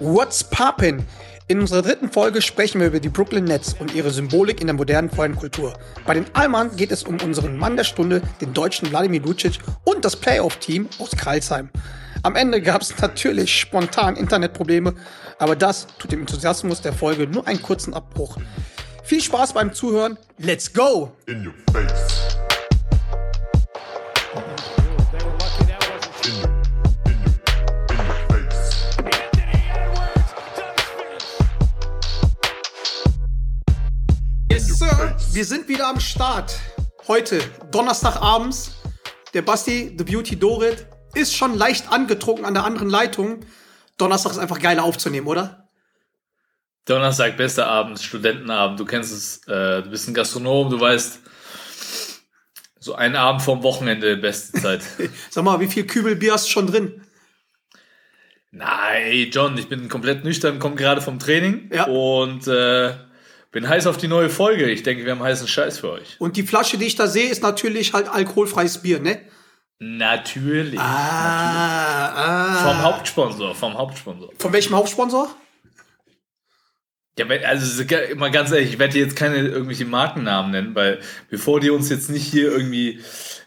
What's poppin'? In unserer dritten Folge sprechen wir über die Brooklyn Nets und ihre Symbolik in der modernen Fankultur. Bei den Allmann geht es um unseren Mann der Stunde, den deutschen Wladimir Lucic und das Playoff-Team aus Karlsheim. Am Ende gab es natürlich spontan Internetprobleme, aber das tut dem Enthusiasmus der Folge nur einen kurzen Abbruch. Viel Spaß beim Zuhören. Let's go! In your face. Wir sind wieder am Start. Heute, Donnerstagabends. Der Basti, The Beauty Dorit, ist schon leicht angetrunken an der anderen Leitung. Donnerstag ist einfach geil aufzunehmen, oder? Donnerstag, bester Abend, Studentenabend. Du kennst es, äh, du bist ein Gastronom, du weißt, so ein Abend vorm Wochenende, beste Zeit. Sag mal, wie viel Kübel Bier hast du schon drin? Nein, John, ich bin komplett nüchtern, komme gerade vom Training Ja. und äh, bin heiß auf die neue Folge. Ich denke, wir haben heißen Scheiß für euch. Und die Flasche, die ich da sehe, ist natürlich halt alkoholfreies Bier, ne? Natürlich. Ah, ah. Vom Hauptsponsor, vom Hauptsponsor. Von welchem Hauptsponsor? Ja, also mal ganz ehrlich, ich werde jetzt keine irgendwelche Markennamen nennen, weil bevor die uns jetzt nicht hier irgendwie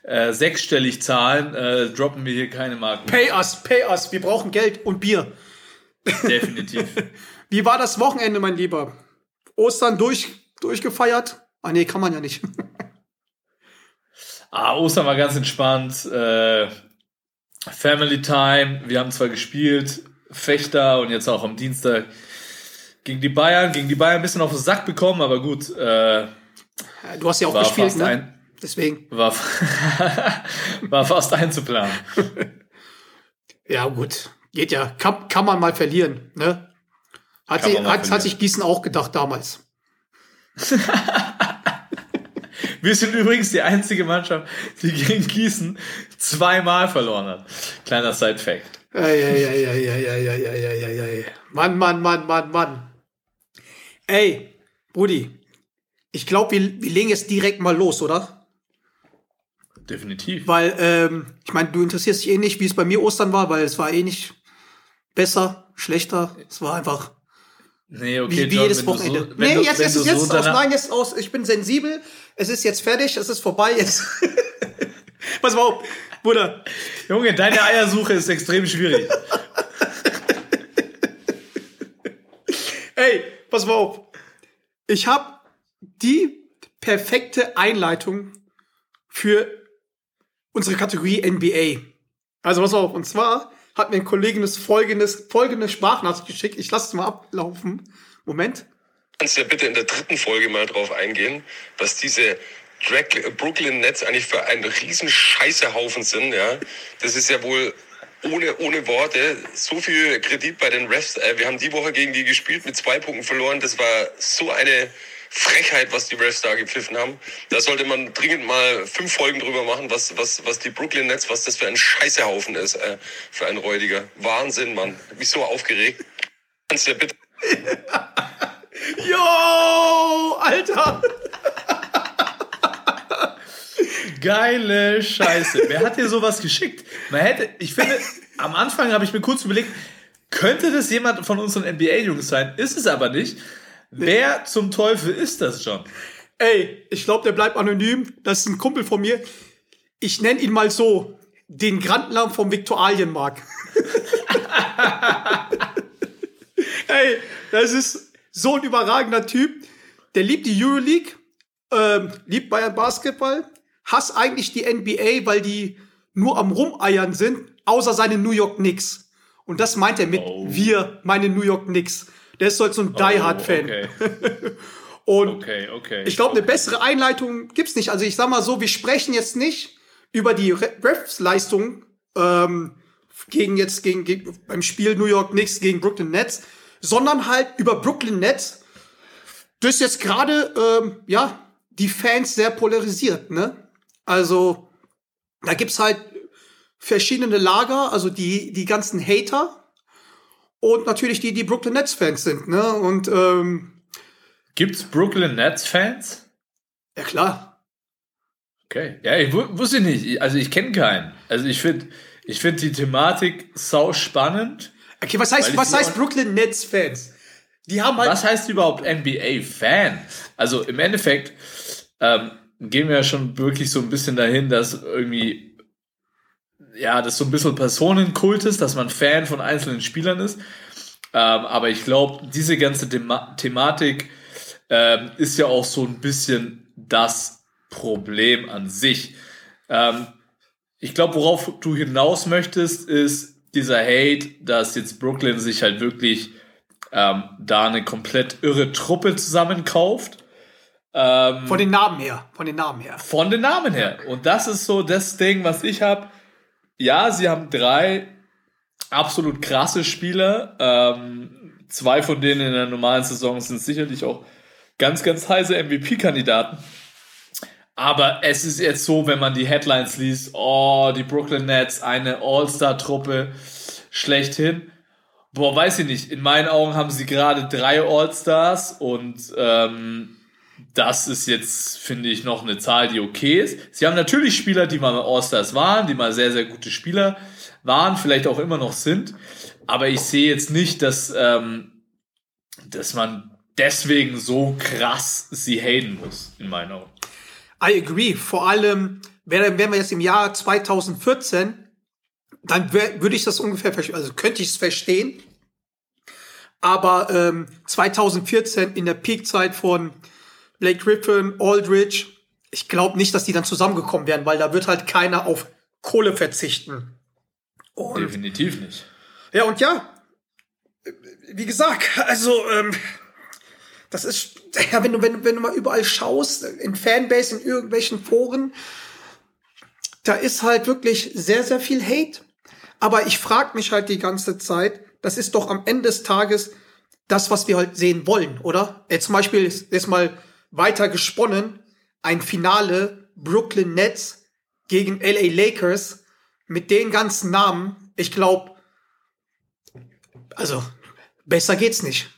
äh, sechsstellig zahlen, äh, droppen wir hier keine Marken. Pay us, pay us. Wir brauchen Geld und Bier. Definitiv. Wie war das Wochenende, mein Lieber? Ostern durch, durchgefeiert? Ah, nee, kann man ja nicht. Ah, Ostern war ganz entspannt. Äh, Family Time. Wir haben zwar gespielt, Fechter und jetzt auch am Dienstag gegen die Bayern. Gegen die Bayern ein bisschen auf den Sack bekommen, aber gut. Äh, Du hast ja auch gespielt, ne? ein, Deswegen. war, war fast einzuplanen. Ja, gut. Geht ja. Kann, kann man mal verlieren, ne? Hat, sie, hat, hat sich Gießen auch gedacht damals. Wir sind übrigens die einzige Mannschaft, die gegen Gießen zweimal verloren hat. Kleiner Side-Fact. Mann, Mann, Mann, Mann, Mann. Ey, Rudi, ich glaube, wir, wir legen jetzt direkt mal los, oder? Definitiv. Weil, ähm, ich meine, du interessierst dich eh nicht, wie es bei mir Ostern war, weil es war eh nicht besser, schlechter. Es war einfach Nee, okay, wie, wie John, jedes Wochenende. So, nee, du, jetzt es jetzt so aus. Nein, jetzt aus. Ich bin sensibel. Es ist jetzt fertig. Es ist vorbei. Jetzt. Pass mal auf, Bruder. Junge, deine Eiersuche ist extrem schwierig. Ey, pass mal auf. Ich habe die perfekte Einleitung für unsere Kategorie NBA. Also pass auf. Und zwar hat mir ein Kollege das folgendes, folgende Sprachnachricht geschickt. Ich lasse es mal ablaufen. Moment. kannst ja bitte in der dritten Folge mal drauf eingehen, was diese Brooklyn Nets eigentlich für ein riesen Scheißehaufen sind, ja. Das ist ja wohl ohne, ohne Worte so viel Kredit bei den Refs. Äh, wir haben die Woche gegen die gespielt, mit zwei Punkten verloren. Das war so eine Frechheit, was die Refs da gepfiffen haben. Da sollte man dringend mal fünf Folgen drüber machen, was, was, was die Brooklyn Nets, was das für ein Scheißehaufen ist, äh, für ein Räudiger. Wahnsinn, Mann. Hab Mich so aufgeregt. Kannst ja bitte Yo, Alter. Geile Scheiße. Wer hat dir sowas geschickt? Man hätte, ich finde, am Anfang habe ich mir kurz überlegt, könnte das jemand von unseren NBA-Jungs sein? Ist es aber nicht. Wer zum Teufel ist das schon? Ey, ich glaube, der bleibt anonym. Das ist ein Kumpel von mir. Ich nenne ihn mal so. Den Grandler vom Viktualienmarkt. Ey, das ist so ein überragender Typ. Der liebt die Euroleague, ähm, liebt Bayern Basketball, hasst eigentlich die NBA, weil die nur am Rumeiern sind, außer seine New York Knicks. Und das meint er mit Oh. wir, meine New York Knicks. Der ist so so ein Die Hard Fan. Okay, Und okay, okay. ich glaube, eine bessere Einleitung gibt's nicht. Also ich sag mal so, wir sprechen jetzt nicht über die Re- Refs-Leistung ähm, gegen jetzt gegen, gegen beim Spiel New York Knicks gegen Brooklyn Nets, sondern halt über Brooklyn Nets, das jetzt gerade ähm, ja die Fans sehr polarisiert. Ne? Also da gibt's halt verschiedene Lager, also die die ganzen Hater und natürlich die die Brooklyn Nets Fans sind. Ne? Und ähm, Gibt's Brooklyn Nets-Fans? ja klar. Okay. Ja, ich wu- wusste nicht. Ich- Also ich kenne keinen. Also ich finde ich find die Thematik sau spannend. Okay, was heißt, was heißt Brooklyn Nets Fans? Die haben halt Was heißt überhaupt NBA-Fan? Also im Endeffekt ähm, gehen wir ja schon wirklich so ein bisschen dahin, dass irgendwie, ja, das so ein bisschen Personenkult ist, dass man Fan von einzelnen Spielern ist. Ähm, aber ich glaube, diese ganze Thema Thematik ähm, ist ja auch so ein bisschen das Problem an sich. Ähm, ich glaube, worauf du hinaus möchtest, ist dieser Hate, dass jetzt Brooklyn sich halt wirklich ähm, da eine komplett irre Truppe zusammenkauft. Ähm, von den Namen her, von den Namen her. von den Namen her. Und das ist so das Ding, was ich habe. Ja, sie haben drei absolut krasse Spieler. Ähm, zwei von denen in der normalen Saison sind sicherlich auch ganz, ganz heiße MVP-Kandidaten. Aber es ist jetzt so, wenn man die Headlines liest, oh, die Brooklyn Nets, eine All-Star-Truppe schlechthin. Boah, weiß ich nicht. In meinen Augen haben sie gerade drei All-Stars und ähm, das ist jetzt, finde ich, noch eine Zahl, die okay ist. Sie haben natürlich Spieler, die mal All-Stars waren, die mal sehr, sehr gute Spieler waren, vielleicht auch immer noch sind. Aber ich sehe jetzt nicht, dass, ähm, dass man deswegen so krass sie haten muss, in meinen Augen. I agree. Vor allem, wären wir jetzt im Jahr 2014, dann würde ich das ungefähr, also könnte ich es verstehen. Aber ähm, 2014 in der Peakzeit von Blake Griffin, Aldridge, ich glaube nicht, dass die dann zusammengekommen wären, weil da wird halt keiner auf Kohle verzichten. Und Definitiv nicht. ja, und ja, wie gesagt, also, ähm, das ist, ja, wenn du, wenn, du- wenn du mal überall schaust, in Fanbase, in irgendwelchen Foren, da ist halt wirklich sehr, sehr viel Hate. Aber ich frage mich halt die ganze Zeit, das ist doch am Ende des Tages das, was wir halt sehen wollen, oder? Jetzt zum Beispiel jetzt mal weiter gesponnen, ein Finale Brooklyn Nets gegen LA Lakers mit den ganzen Namen. Ich glaube, also besser geht's nicht.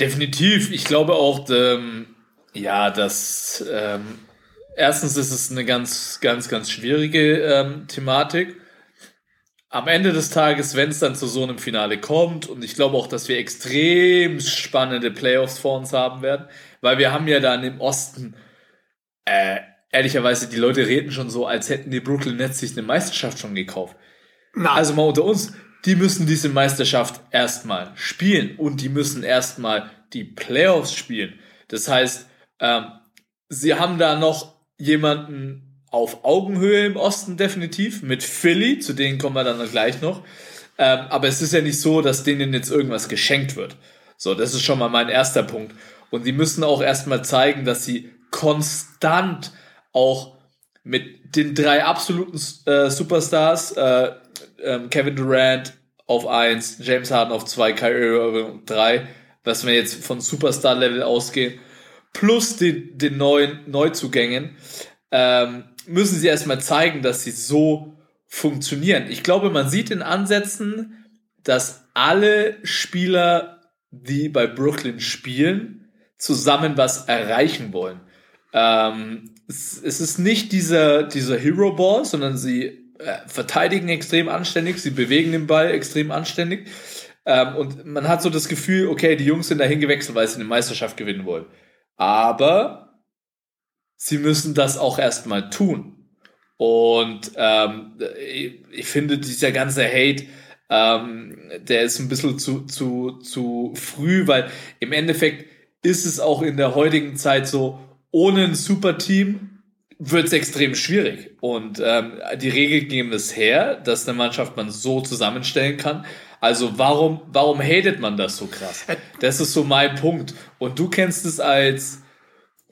Definitiv. Ich glaube auch, ähm, ja, dass ähm, erstens ist es eine ganz, ganz, ganz schwierige ähm, Thematik. Am Ende des Tages, wenn es dann zu so einem Finale kommt, und ich glaube auch, dass wir extrem spannende Playoffs vor uns haben werden, weil wir haben ja dann im Osten, äh, ehrlicherweise, die Leute reden schon so, als hätten die Brooklyn Nets sich eine Meisterschaft schon gekauft. Na, Also mal unter uns, die müssen diese Meisterschaft erstmal spielen und die müssen erstmal die Playoffs spielen. Das heißt, ähm, sie haben da noch jemanden auf Augenhöhe im Osten definitiv mit Philly, zu denen kommen wir dann gleich noch. Ähm, aber es ist ja nicht so, dass denen jetzt irgendwas geschenkt wird. So, das ist schon mal mein erster Punkt. Und sie müssen auch erstmal zeigen, dass sie konstant auch mit den drei absoluten äh, Superstars, äh, ähm, Kevin Durant auf eins, James Harden auf zwei, Kyrie Irving auf drei, was wir jetzt von Superstar-Level ausgehen, plus den, den neuen Neuzugängen, ähm, müssen sie erstmal zeigen, dass sie so funktionieren. Ich glaube, man sieht in Ansätzen, dass alle Spieler, die bei Brooklyn spielen, zusammen was erreichen wollen. Ähm, es, ist nicht dieser, dieser Hero Ball, sondern sie äh, verteidigen extrem anständig, sie bewegen den Ball extrem anständig. Ähm, und man hat so das Gefühl, okay, die Jungs sind dahin gewechselt, weil sie eine Meisterschaft gewinnen wollen. Aber sie müssen das auch erstmal tun. Und ähm, ich, ich finde, dieser ganze Hate, ähm, der ist ein bisschen zu, zu, zu früh, weil im Endeffekt ist es auch in der heutigen Zeit so, ohne ein Superteam wird es extrem schwierig. Und ähm, die Regeln geben es her, dass eine Mannschaft man so zusammenstellen kann. Also warum, warum hatet man das so krass? Das ist so mein Punkt. Und du kennst es als,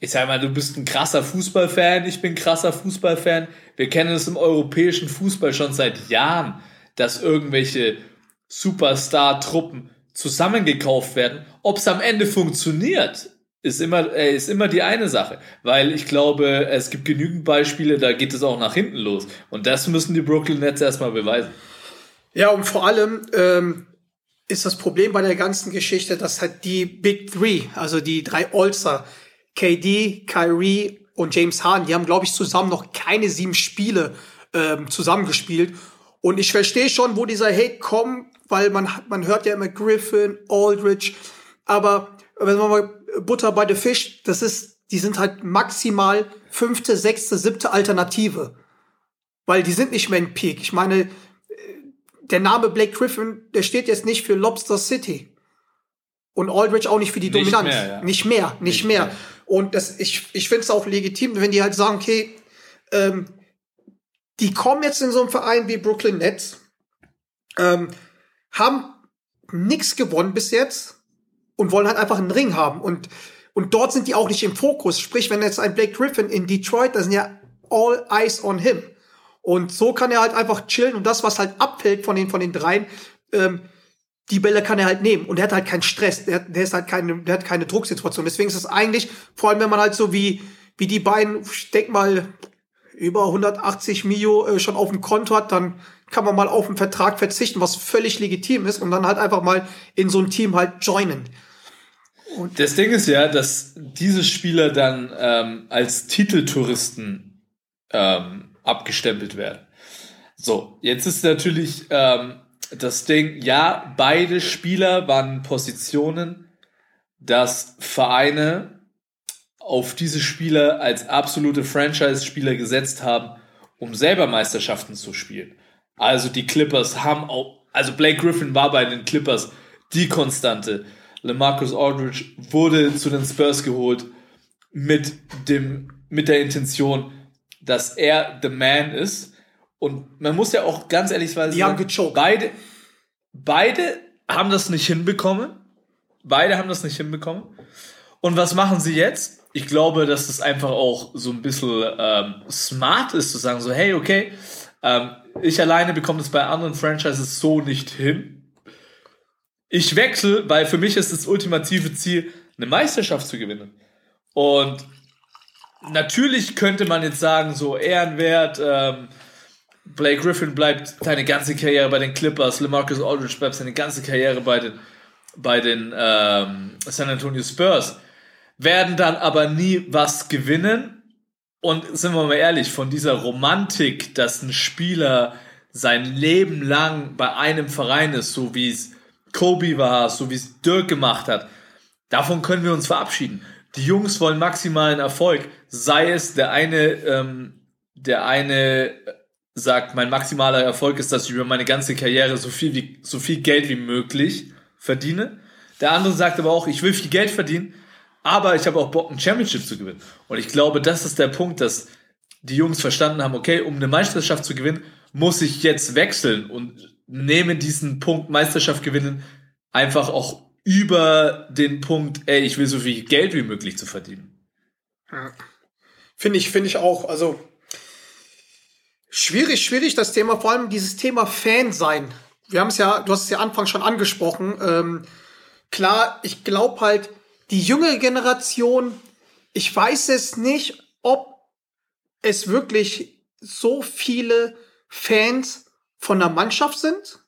ich sag mal, du bist ein krasser Fußballfan, ich bin krasser Fußballfan. Wir kennen es im europäischen Fußball schon seit Jahren, dass irgendwelche Superstar-Truppen zusammengekauft werden. Ob es am Ende funktioniert, ist immer, äh, ist immer die eine Sache. Weil ich glaube, es gibt genügend Beispiele, da geht es auch nach hinten los. Und das müssen die Brooklyn Nets erstmal beweisen. Ja, und vor allem ähm, ist das Problem bei der ganzen Geschichte, dass halt die Big Three, also die drei All-Star, KD, Kyrie und James Harden, die haben, glaube ich, zusammen noch keine sieben Spiele ähm, zusammengespielt. Und ich verstehe schon, wo dieser Hate kommt, weil man, man hört ja immer Griffin, Aldridge, aber wenn man mal Butter bei the Fish, das ist, die sind halt maximal fünfte, sechste, siebte Alternative. Weil die sind nicht mehr im Peak. Ich meine, äh, der Name Blake Griffin, der steht jetzt nicht für Lobster City. Und Aldridge auch nicht für die Nicht Dominanz. mehr, ja. Nicht mehr, nicht, Nicht mehr. mehr. Und das, ich, ich finde es auch legitim, wenn die halt sagen, okay, ähm, die kommen jetzt in so einen Verein wie Brooklyn Nets, ähm, haben nichts gewonnen bis jetzt und wollen halt einfach einen Ring haben. Und, und dort sind die auch nicht im Fokus. Sprich, wenn jetzt ein Blake Griffin in Detroit, da sind ja all eyes on him. Und so kann er halt einfach chillen und das, was halt abfällt von den, von den dreien, ähm, die Bälle kann er halt nehmen und er hat halt keinen Stress, der, der ist halt keine, der hat keine Drucksituation. Deswegen ist es eigentlich, vor allem wenn man halt so wie, wie die beiden, ich denk mal, über 180 Mio äh, schon auf dem Konto hat, dann kann man mal auf einen Vertrag verzichten, was völlig legitim ist und dann halt einfach mal in so ein Team halt joinen. Das Ding ist ja, dass diese Spieler dann ähm, als Titeltouristen ähm, abgestempelt werden. So, jetzt ist natürlich ähm, das Ding, ja, beide Spieler waren Positionen, dass Vereine auf diese Spieler als absolute Franchise-Spieler gesetzt haben, um selber Meisterschaften zu spielen. Also die Clippers haben auch, also Blake Griffin war bei den Clippers die Konstante. LeMarcus Aldridge wurde zu den Spurs geholt mit dem, mit der Intention, dass er the man ist. Und man muss ja auch ganz ehrlich sagen, Die haben gechoked. beide, beide haben das nicht hinbekommen. Beide haben das nicht hinbekommen. Und was machen sie jetzt? Ich glaube, dass es einfach auch so ein bisschen ähm, smart ist, zu sagen, so, hey, okay, ähm, ich alleine bekomme das bei anderen Franchises so nicht hin. Ich wechsle, weil für mich ist das ultimative Ziel, eine Meisterschaft zu gewinnen. Und natürlich könnte man jetzt sagen, so ehrenwert, ähm, Blake Griffin bleibt seine ganze Karriere bei den Clippers, LeMarcus Aldridge bleibt seine ganze Karriere bei den, bei den ähm, San Antonio Spurs, werden dann aber nie was gewinnen. Und sind wir mal ehrlich, von dieser Romantik, dass ein Spieler sein Leben lang bei einem Verein ist, so wie es Kobe war, so wie es Dirk gemacht hat, davon können wir uns verabschieden. Die Jungs wollen maximalen Erfolg, sei es der eine, ähm, der eine sagt, mein maximaler Erfolg ist, dass ich über meine ganze Karriere so viel, wie, so viel Geld wie möglich verdiene. Der andere sagt aber auch, ich will viel Geld verdienen, aber ich habe auch Bock, ein Championship zu gewinnen. Und ich glaube, das ist der Punkt, dass die Jungs verstanden haben, okay, um eine Meisterschaft zu gewinnen, muss ich jetzt wechseln und nehme diesen Punkt Meisterschaft gewinnen einfach auch über den Punkt, ey, ich will so viel Geld wie möglich zu verdienen. Finde ich, finde ich auch. Also schwierig, schwierig das Thema, vor allem dieses Thema Fan sein. Wir haben es ja, du hast es ja Anfang schon angesprochen. Ähm, klar, ich glaube halt, die jüngere Generation, ich weiß es nicht, ob es wirklich so viele Fans von der Mannschaft sind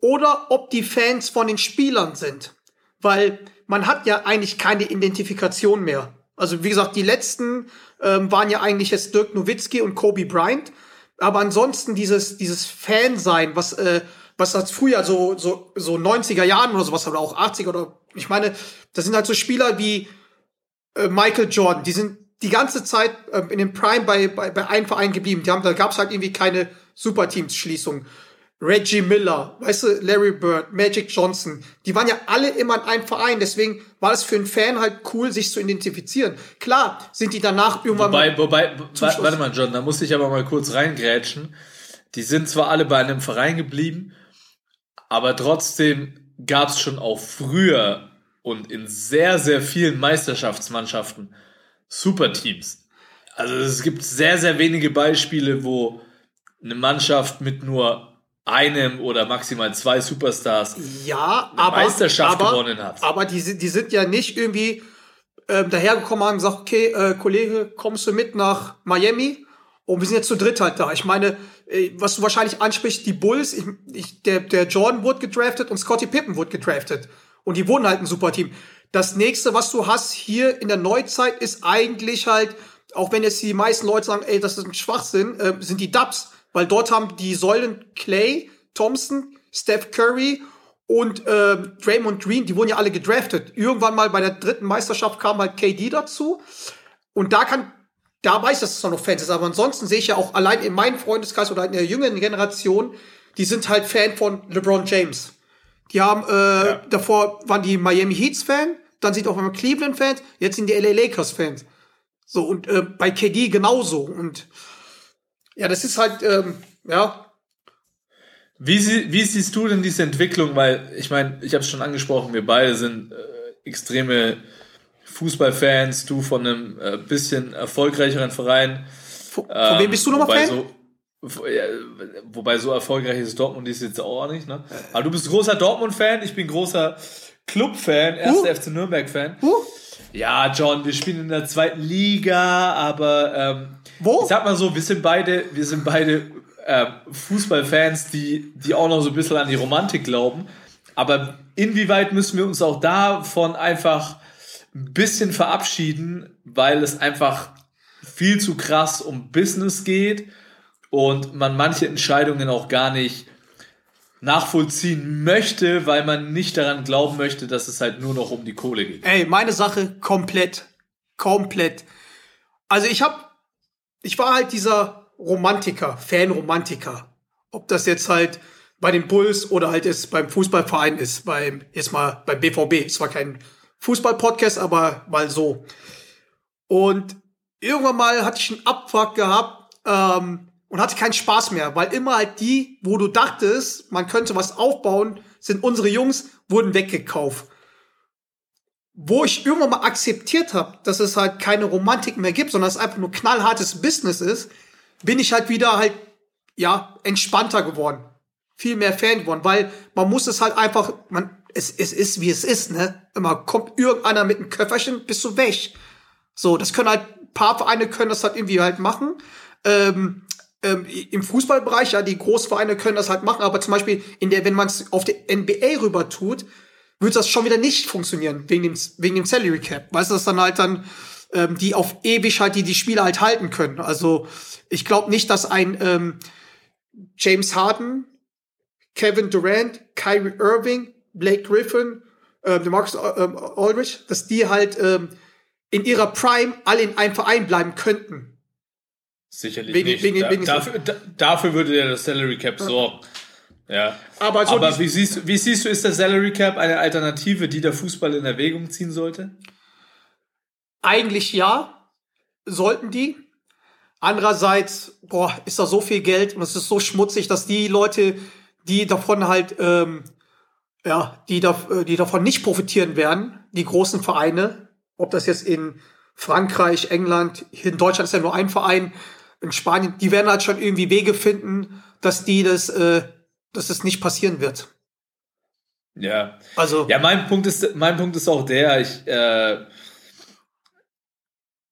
oder ob die Fans von den Spielern sind. Weil man hat ja eigentlich keine Identifikation mehr. Also wie gesagt, die letzten ähm, waren ja eigentlich jetzt Dirk Nowitzki und Kobe Bryant. Aber ansonsten dieses, dieses Fan-Sein, was, äh, was das früher so, so, so 90er Jahren oder sowas oder auch 80er oder ich meine, das sind halt so Spieler wie äh, Michael Jordan, die sind die ganze Zeit äh, in dem Prime bei, bei, bei einem Verein geblieben. Die haben, da gab es halt irgendwie keine Superteams-Schließung. Reggie Miller, weißt du, Larry Bird, Magic Johnson, die waren ja alle immer in einem Verein. Deswegen war es für einen Fan halt cool, sich zu identifizieren. Klar sind die danach irgendwann Wobei, mal. wobei, wa- Schluss. warte mal, John, da muss ich aber mal kurz reingrätschen. Die sind zwar alle bei einem Verein geblieben, aber trotzdem gab es schon auch früher und in sehr, sehr vielen Meisterschaftsmannschaften Superteams. Also es gibt sehr, sehr wenige Beispiele, wo eine Mannschaft mit nur einem oder maximal zwei Superstars Ja, aber. Meisterschaft aber, gewonnen hat. Aber die, sind- die sind ja nicht irgendwie ähm, dahergekommen und haben gesagt, okay, äh, Kollege, kommst du mit nach Miami? Und wir sind jetzt zu dritt halt da. Ich meine, äh, was du wahrscheinlich ansprichst, die Bulls, ich, ich, der, der Jordan wurde gedraftet und Scottie Pippen wurde gedraftet. Und die wurden halt ein super Team. Das nächste, was du hast hier in der Neuzeit, ist eigentlich halt, auch wenn jetzt die meisten Leute sagen, ey, das ist ein Schwachsinn, äh, sind die Dubs. Weil dort haben die Säulen Clay, Thompson, Steph Curry und ähm, Draymond Green, die wurden ja alle gedraftet. Irgendwann mal bei der dritten Meisterschaft kam halt KD dazu. Und da kann, da weiß ich, dass es noch Fans ist. Aber ansonsten sehe ich ja auch allein in meinem Freundeskreis oder in der jüngeren Generation, die sind halt Fan von LeBron James. Die haben, äh, davor waren die Miami Heats Fan, dann sind auch immer Cleveland Fans, jetzt sind die LA Lakers Fans. So, und äh, bei KD genauso. Und ja, das ist halt, ähm, ja, Wie, sie, wie siehst du denn diese Entwicklung? Weil, ich meine, ich habe es schon angesprochen, wir beide sind äh, extreme Fußballfans, du von einem äh, bisschen erfolgreicheren Verein. von, von wem bist du nochmal Fan? So, wobei so erfolgreich ist Dortmund ist jetzt auch nicht, ne? Aber du bist großer Dortmund-Fan, ich bin großer Club-Fan, erster Uh. FC Nürnberg-Fan. Uh, Ja, John, wir spielen in der zweiten Liga, aber ähm, Wo? ich sag mal so, wir sind beide, wir sind beide ähm, Fußballfans, die, die auch noch so ein bisschen an die Romantik glauben. Aber inwieweit müssen wir uns auch davon einfach ein bisschen verabschieden, weil es einfach viel zu krass um Business geht und man manche Entscheidungen auch gar nicht nachvollziehen möchte, weil man nicht daran glauben möchte, dass es halt nur noch um die Kohle geht. Ey, meine Sache komplett. Komplett. Also ich hab, ich war halt dieser Romantiker, Fan-Romantiker. Ob das jetzt halt bei den Bulls oder halt jetzt beim Fußballverein ist, beim, jetzt mal beim BVB. Es war kein Fußball-Podcast, aber mal so. Und irgendwann mal hatte ich einen Abfuck gehabt ähm, und hatte keinen Spaß mehr, weil immer halt die, wo du dachtest, man könnte was aufbauen, sind unsere Jungs, wurden weggekauft wo ich irgendwann mal akzeptiert habe, dass es halt keine Romantik mehr gibt, sondern es einfach nur knallhartes Business ist, bin ich halt wieder halt, ja, entspannter geworden. Viel mehr Fan geworden, weil man muss es halt einfach, man, es, es ist wie es ist, ne? Immer kommt irgendeiner mit einem Köfferchen, bist du weg. So, das können halt, paar Vereine können das halt irgendwie halt machen. Ähm, ähm, Im Fußballbereich, ja, die Großvereine können das halt machen, aber zum Beispiel in der, wenn man es auf die NBA rüber tut, würde das schon wieder nicht funktionieren, wegen dem, wegen dem Salary Cap. Weißt du, dass dann halt dann ähm, die auf ewig halt die, die Spieler halt halten können. Also ich glaube nicht, dass ein ähm, James Harden, Kevin Durant, Kyrie Irving, Blake Griffin, ähm, Marcus ähm, Aldridge, dass die halt ähm, in ihrer Prime alle in einem Verein bleiben könnten. Sicherlich Wegen- nicht. wegen- da, wegen- dafür, da, dafür würde der das Salary Cap sorgen. Ja. Aber so Aber wie siehst, wie siehst du, ist der Salary Cap eine Alternative, die der Fußball in Erwägung ziehen sollte? Eigentlich ja, sollten die. Andererseits, boah, ist da so viel Geld und es ist so schmutzig, dass die Leute, die davon halt, ähm, ja, die, da, äh, die davon nicht profitieren werden, die großen Vereine, ob das jetzt in Frankreich, England, hier in Deutschland ist ja nur ein Verein, in Spanien, die werden halt schon irgendwie Wege finden, dass die das, äh, dass es nicht passieren wird. Ja. Also, Ja, mein Punkt ist, mein Punkt ist auch der, ich, äh,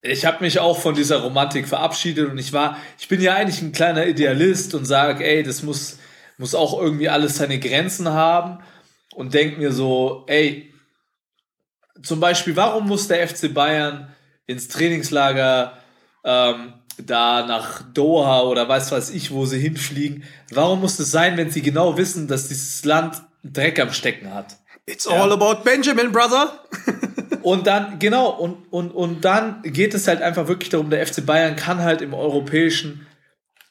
ich habe mich auch von dieser Romantik verabschiedet und ich war, ich bin ja eigentlich ein kleiner Idealist und sage, ey, das muss, muss auch irgendwie alles seine Grenzen haben und denk mir so, ey, zum Beispiel, warum muss der FC Bayern ins Trainingslager ähm, da nach Doha oder weiß was ich, wo sie hinfliegen? Warum muss es sein, wenn sie genau wissen, dass dieses Land Dreck am Stecken hat? it's all about Benjamin, brother. Und dann, genau, und, und, und dann geht es halt einfach wirklich darum, der FC Bayern kann halt im europäischen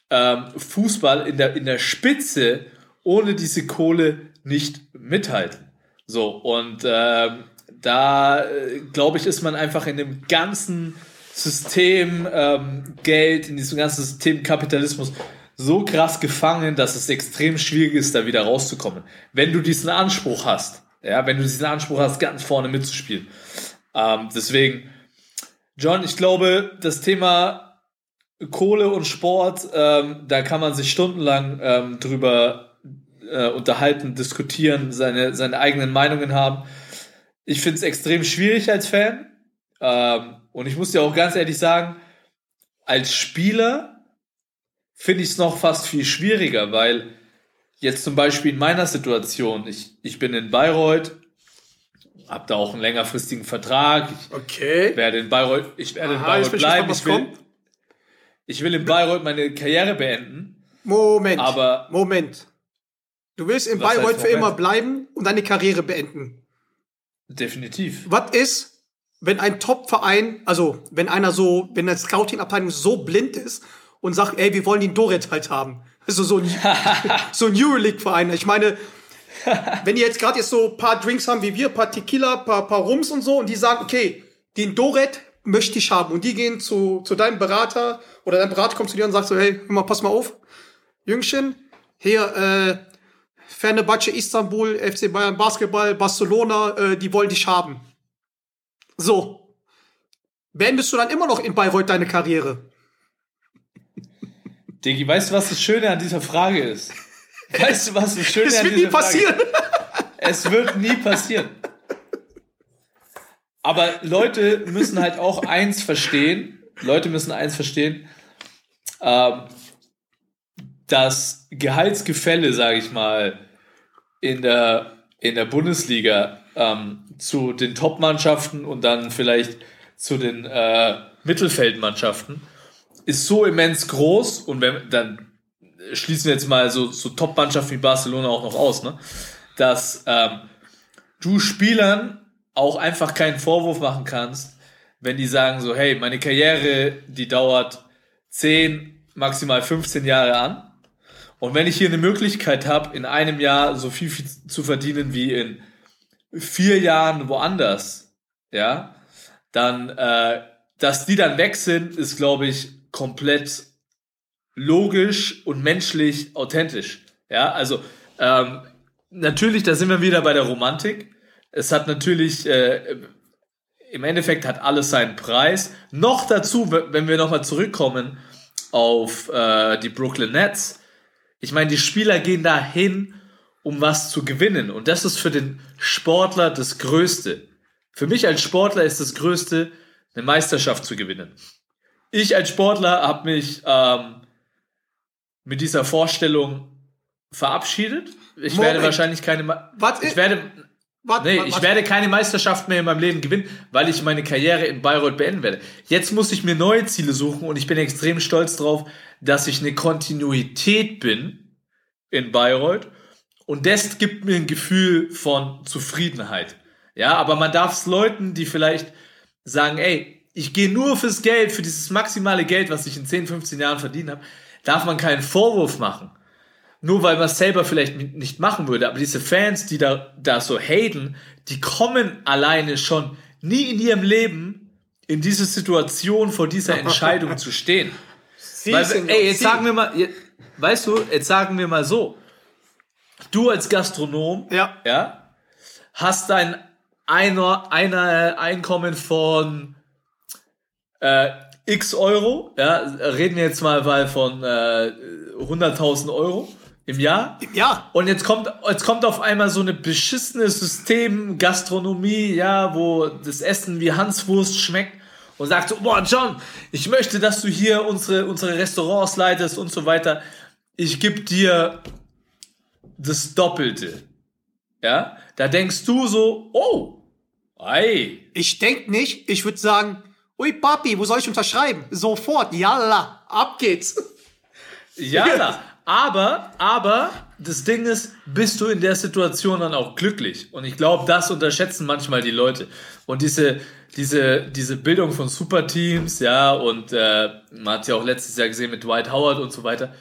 ähm, Fußball in der, in der Spitze ohne diese Kohle nicht mithalten. So, und ähm, da, äh, glaube ich, ist man einfach in dem ganzen System ähm, Geld, in diesem ganzen System Kapitalismus so krass gefangen, dass es extrem schwierig ist, da wieder rauszukommen. Wenn du diesen Anspruch hast, ja, wenn du diesen Anspruch hast, ganz vorne mitzuspielen. Ähm, deswegen, John, ich glaube, das Thema Kohle und Sport, ähm, da kann man sich stundenlang ähm, drüber äh, unterhalten, diskutieren, seine, seine eigenen Meinungen haben. Ich finde es extrem schwierig als Fan. Ähm, und ich muss dir auch ganz ehrlich sagen, als Spieler finde ich es noch fast viel schwieriger, weil jetzt zum Beispiel in meiner Situation, ich, ich bin in Bayreuth, habe da auch einen längerfristigen Vertrag, ich Okay. werde in Bayreuth, ich werde in Aha, jetzt Bayreuth bleiben, ich will, ich will in Bayreuth meine Karriere beenden. Moment. Aber- Moment. Du willst in Bayreuth für immer bleiben und deine Karriere beenden. Definitiv. Was ist, wenn ein Top-Verein, also wenn einer so, wenn eine Scouting-Abteilung so blind ist und sagt, ey, wir wollen den Doret halt haben. Also so ein, so ein Euroleague-Verein. Ich meine, wenn die jetzt gerade jetzt so ein paar Drinks haben wie wir, ein paar Tequila, ein paar, paar Rums und so, und die sagen, okay, den Doret möchte ich haben. Und die gehen zu, zu deinem Berater oder dein Berater kommt zu dir und sagt so, hey, hör mal, pass mal auf, Jüngchen, hier, äh, Fenerbahce Istanbul, FC Bayern Basketball, Barcelona, äh, die wollen dich haben. So. Beendest du dann immer noch in Bayreuth deine Karriere? Diggi, weißt du, was das Schöne an dieser Frage ist? Weißt du, was das Schöne an wird dieser nie Frage passieren. Es wird nie passieren. Aber Leute müssen halt auch eins verstehen. Leute müssen eins verstehen. Ähm, das Gehaltsgefälle, sage ich mal, in der, in der Bundesliga ähm, zu den Top-Mannschaften und dann vielleicht zu den äh, Mittelfeldmannschaften ist so immens groß und wenn, dann schließen wir jetzt mal so, so Top-Mannschaften wie Barcelona auch noch aus, ne? dass ähm, du Spielern auch einfach keinen Vorwurf machen kannst, wenn die sagen so, hey, meine Karriere, die dauert 10, maximal 15 Jahre an. Und wenn ich hier eine Möglichkeit habe, in einem Jahr so viel, viel zu verdienen wie in vier Jahren woanders, ja, dann, äh, dass die dann weg sind, ist, glaube ich, komplett logisch und menschlich authentisch. Ja, also ähm, natürlich, da sind wir wieder bei der Romantik. Es hat natürlich, äh, im Endeffekt hat alles seinen Preis. Noch dazu, wenn wir nochmal zurückkommen auf äh, die Brooklyn Nets. Ich meine, die Spieler gehen da hin, um was zu gewinnen. Und das ist für den Sportler das Größte. Für mich als Sportler ist das Größte, eine Meisterschaft zu gewinnen. Ich als Sportler habe mich ähm, mit dieser Vorstellung verabschiedet. Ich Moment. werde wahrscheinlich keine. Ma Was ich werde. Warte, Nee, warte, ich werde keine Meisterschaft mehr in meinem Leben gewinnen, weil ich meine Karriere in Bayreuth beenden werde. Jetzt muss ich mir neue Ziele suchen und ich bin extrem stolz drauf, dass ich eine Kontinuität bin in Bayreuth und das gibt mir ein Gefühl von Zufriedenheit. Ja, aber man darf es Leuten, die vielleicht sagen, ey, ich gehe nur fürs Geld, für dieses maximale Geld, was ich in 10, 15 Jahren verdient habe, darf man keinen Vorwurf machen nur weil man es selber vielleicht nicht machen würde. Aber diese Fans, die da, da so haten, die kommen alleine schon nie in ihrem Leben in diese Situation vor dieser Entscheidung zu stehen. Sie Weil, ey, jetzt sagen wir mal, jetzt, weißt du, jetzt sagen wir mal so. Du als Gastronom, Ja. ja, hast dein einer, einer Einkommen von äh, x Euro, ja, reden wir jetzt mal mal von äh, 100.000 Euro im Jahr. Ja, Und jetzt kommt, jetzt kommt auf einmal so eine beschissene System, Gastronomie, ja, wo das Essen wie Hanswurst schmeckt und sagt so, boah, John, ich möchte, dass du hier unsere, unsere Restaurants leitest und so weiter. Ich gebe dir das Doppelte. Ja, da denkst du so, oh, ei, ich denk nicht. Ich würde sagen, ui Papi, wo soll ich unterschreiben? Sofort, yalla, ab geht's. Ja, aber, aber das Ding ist, bist du in der Situation dann auch glücklich? Und ich glaube, das unterschätzen manchmal die Leute. Und diese, diese, diese Bildung von Superteams, ja, und äh, man hat ja auch letztes Jahr gesehen mit Dwight Howard und so weiter.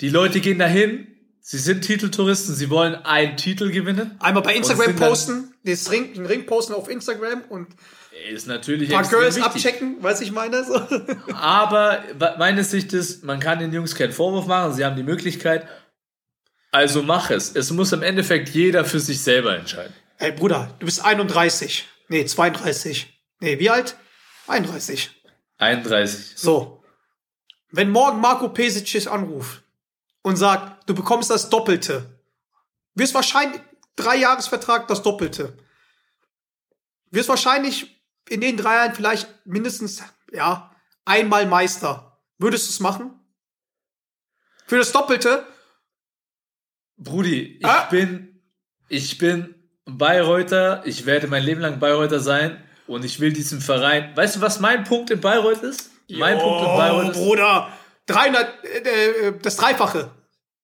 Die Leute gehen dahin, sie sind Titeltouristen, sie wollen einen Titel gewinnen. Einmal bei Instagram posten, das Ring, den Ring posten auf Instagram und Ist natürlich ein paar Girls wichtig. abchecken, weiß ich meine. So. Aber meine Sicht ist, man kann den Jungs keinen Vorwurf machen, sie haben die Möglichkeit. Also mach es. Es muss im Endeffekt jeder für sich selber entscheiden. Ey Bruder, du bist 31. Nee, 32. Nee, wie alt? 31. 31. So. Wenn morgen Marco Pesic anruft und sagt, du bekommst das Doppelte, wirst wahrscheinlich drei Jahresvertrag das Doppelte. Wirst wahrscheinlich in den drei Jahren vielleicht mindestens, ja, einmal Meister. Würdest du es machen? Für das Doppelte? Brudi, ich Ah. bin, ich bin Bayreuther, ich werde mein Leben lang Bayreuther sein und ich will diesen Verein. Weißt du, was mein Punkt in Bayreuth ist? Mein Punkt in Bayreuth ist. Bruder. 300, äh, äh, das Dreifache.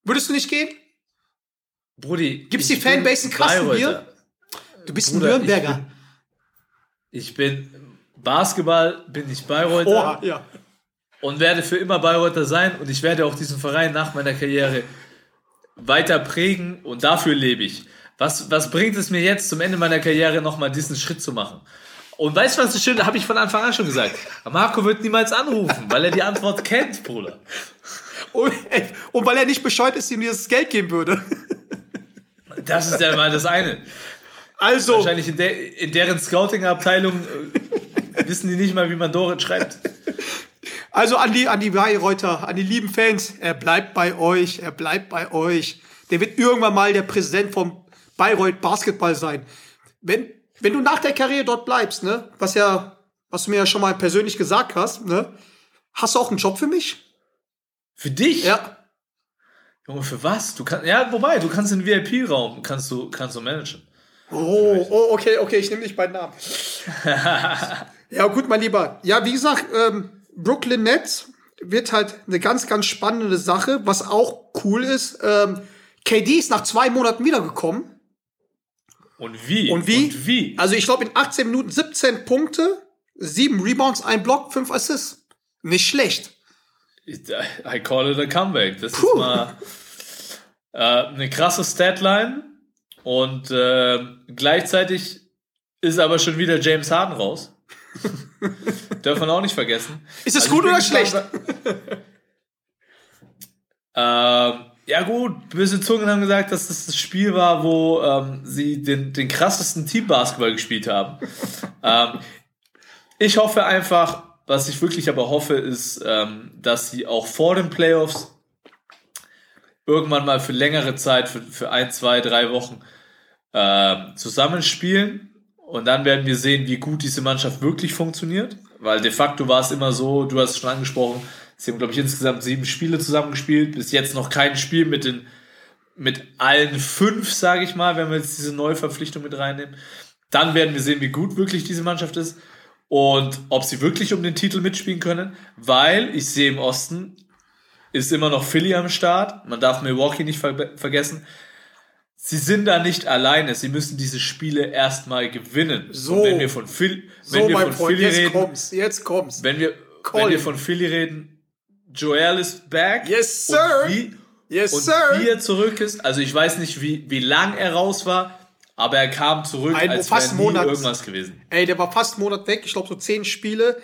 Würdest du nicht gehen? Brudi. Gibt's ich die Fanbase in bin Kasten Bayreuther. hier? Du bist ein Bruder, Nürnberger. Ich bin Basketball, bin ich Bayreuther Oha, ja. und werde für immer Bayreuther sein und ich werde auch diesen Verein nach meiner Karriere weiter prägen und dafür lebe ich. Was, was bringt es mir jetzt zum Ende meiner Karriere nochmal diesen Schritt zu machen? Und weißt du, was das Schöne, habe ich von Anfang an schon gesagt. Marco wird niemals anrufen, weil er die Antwort kennt, Bruder. Und, und weil er nicht bescheid ist, ihm dieses Geld geben würde. Das ist ja mal das eine. Also, Wahrscheinlich in, der, in deren Scouting-Abteilung äh, wissen die nicht mal, wie man Dorit schreibt. also an die, an die Bayreuther, an die lieben Fans, er bleibt bei euch, er bleibt bei euch. Der wird irgendwann mal der Präsident vom Bayreuth Basketball sein. Wenn, wenn du nach der Karriere dort bleibst, ne, was ja, was du mir ja schon mal persönlich gesagt hast, ne, hast du auch einen Job für mich? Für dich? Ja. Junge, für was? Du kannst, ja, wobei, du kannst den VIP-Raum, kannst du, kannst du managen. Oh, oh, okay, okay, ich nehme dich bei Namen. ja, gut, mein Lieber. Ja, wie gesagt, ähm, Brooklyn Nets wird halt eine ganz, ganz spannende Sache. Was auch cool ist, ähm, KD ist nach zwei Monaten wiedergekommen. Und wie? Und wie? Und wie? Also ich glaube in 18 Minuten 17 Punkte, 7 Rebounds, ein Block, 5 Assists. Nicht schlecht. I call it a comeback. Das Puh. ist mal äh, eine krasse Statline. Und äh, gleichzeitig ist aber schon wieder James Harden raus. Darf man auch nicht vergessen. Ist es Also gut oder schlecht? Ähm, ja gut, böse Zungen haben gesagt, dass das das Spiel war, wo ähm, sie den, den krassesten Teambasketball gespielt haben. ähm, ich hoffe einfach, was ich wirklich aber hoffe, ist, ähm, dass sie auch vor den Playoffs irgendwann mal für längere Zeit, für, für ein, zwei, drei Wochen ähm, zusammenspielen. Und dann werden wir sehen, wie gut diese Mannschaft wirklich funktioniert. Weil de facto war es immer so, du hast es schon angesprochen, sie haben, glaube ich, insgesamt sieben Spiele zusammengespielt. Bis jetzt noch kein Spiel mit den mit allen fünf, sage ich mal, wenn wir jetzt diese Neuverpflichtung mit reinnehmen. Dann werden wir sehen, wie gut wirklich diese Mannschaft ist und ob sie wirklich um den Titel mitspielen können, weil ich sehe im Osten ist immer noch Philly am Start. Man darf Milwaukee nicht ver vergessen. Sie sind da nicht alleine. Sie müssen diese Spiele erstmal gewinnen. So. Und wenn wir von, Phil wenn So, wir von Freund, Philly jetzt reden, kommt's, jetzt kommt's. wenn wir, wenn wir von Philly reden, Joel ist back. Yes, sir. Und wie, Yes, und sir. wie er zurück ist, also ich weiß nicht, wie, wie lang er raus war, aber er kam zurück, Ein- als fast wäre Monat. irgendwas gewesen. Ey, der war fast einen Monat weg, ich glaube so zehn Spiele.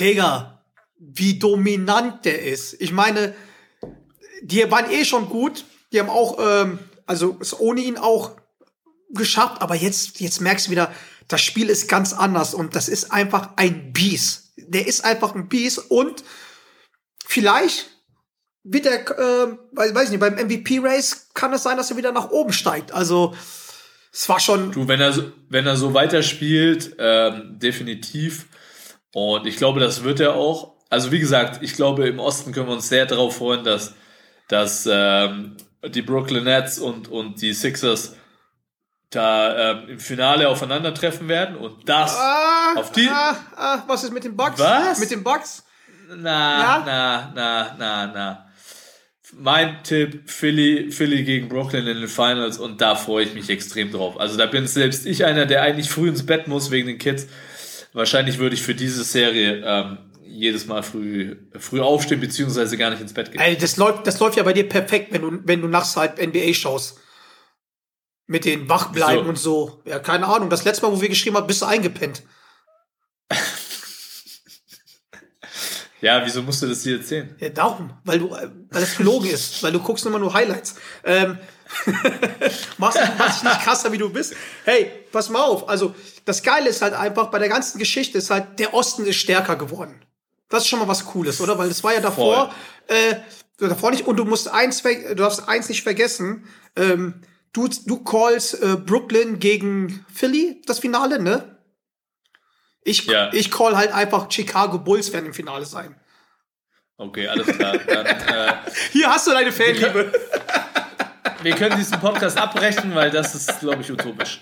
Digga, wie dominant der ist. Ich meine, die waren eh schon gut. Die haben auch, ähm, also es ohne ihn auch geschafft, aber jetzt, jetzt merkst du wieder, das Spiel ist ganz anders und das ist einfach ein Biest. Der ist einfach ein Biest und vielleicht wird er, äh, weiß nicht, beim MVP-Race kann es sein, dass er wieder nach oben steigt. Also, es war schon, Du, wenn er so, wenn er so weiterspielt, ähm, definitiv. Und ich glaube, das wird er auch. Also wie gesagt, ich glaube, im Osten können wir uns sehr darauf freuen, dass, dass ähm, die Brooklyn Nets und, und die Sixers da ähm, im Finale aufeinandertreffen werden. Und das Ah, auf die. ah, ah, was ist mit den Bugs? Was? Mit den Bugs? Na, Ja? na, na, na, na. Mein Tipp, Philly, Philly gegen Brooklyn in den Finals und da freue ich mich extrem drauf. Also da bin selbst ich einer, der eigentlich früh ins Bett muss wegen den Kids. Wahrscheinlich würde ich für diese Serie ähm, jedes Mal früh, früh aufstehen, beziehungsweise gar nicht ins Bett gehen. Ey, das läuft, das läuft ja bei dir perfekt, wenn du, wenn du nachts halt NBA schaust. Mit den Wachbleiben Wieso? und so. Ja, keine Ahnung. Das letzte Mal, wo wir geschrieben haben, bist du eingepennt. Ja, wieso musst du das dir erzählen? Ja, darum. Weil du, weil das gelogen ist. Weil du guckst immer nur Highlights. Ähm, machst, machst dich nicht krasser, wie du bist. Hey, pass mal auf. Also, das Geile ist halt einfach, bei der ganzen Geschichte ist halt, der Osten ist stärker geworden. Das ist schon mal was Cooles, oder? Weil das war ja davor, äh, davor nicht, und du musst eins, du darfst eins nicht vergessen, ähm, du, du callst äh, Brooklyn gegen Philly, das Finale, ne? Ich, Ja. ich call halt einfach Chicago Bulls werden im Finale sein. Okay, alles klar. Dann, äh, Hier hast du deine Fanliebe. wir können diesen Podcast abbrechen, weil das ist, glaube ich, utopisch.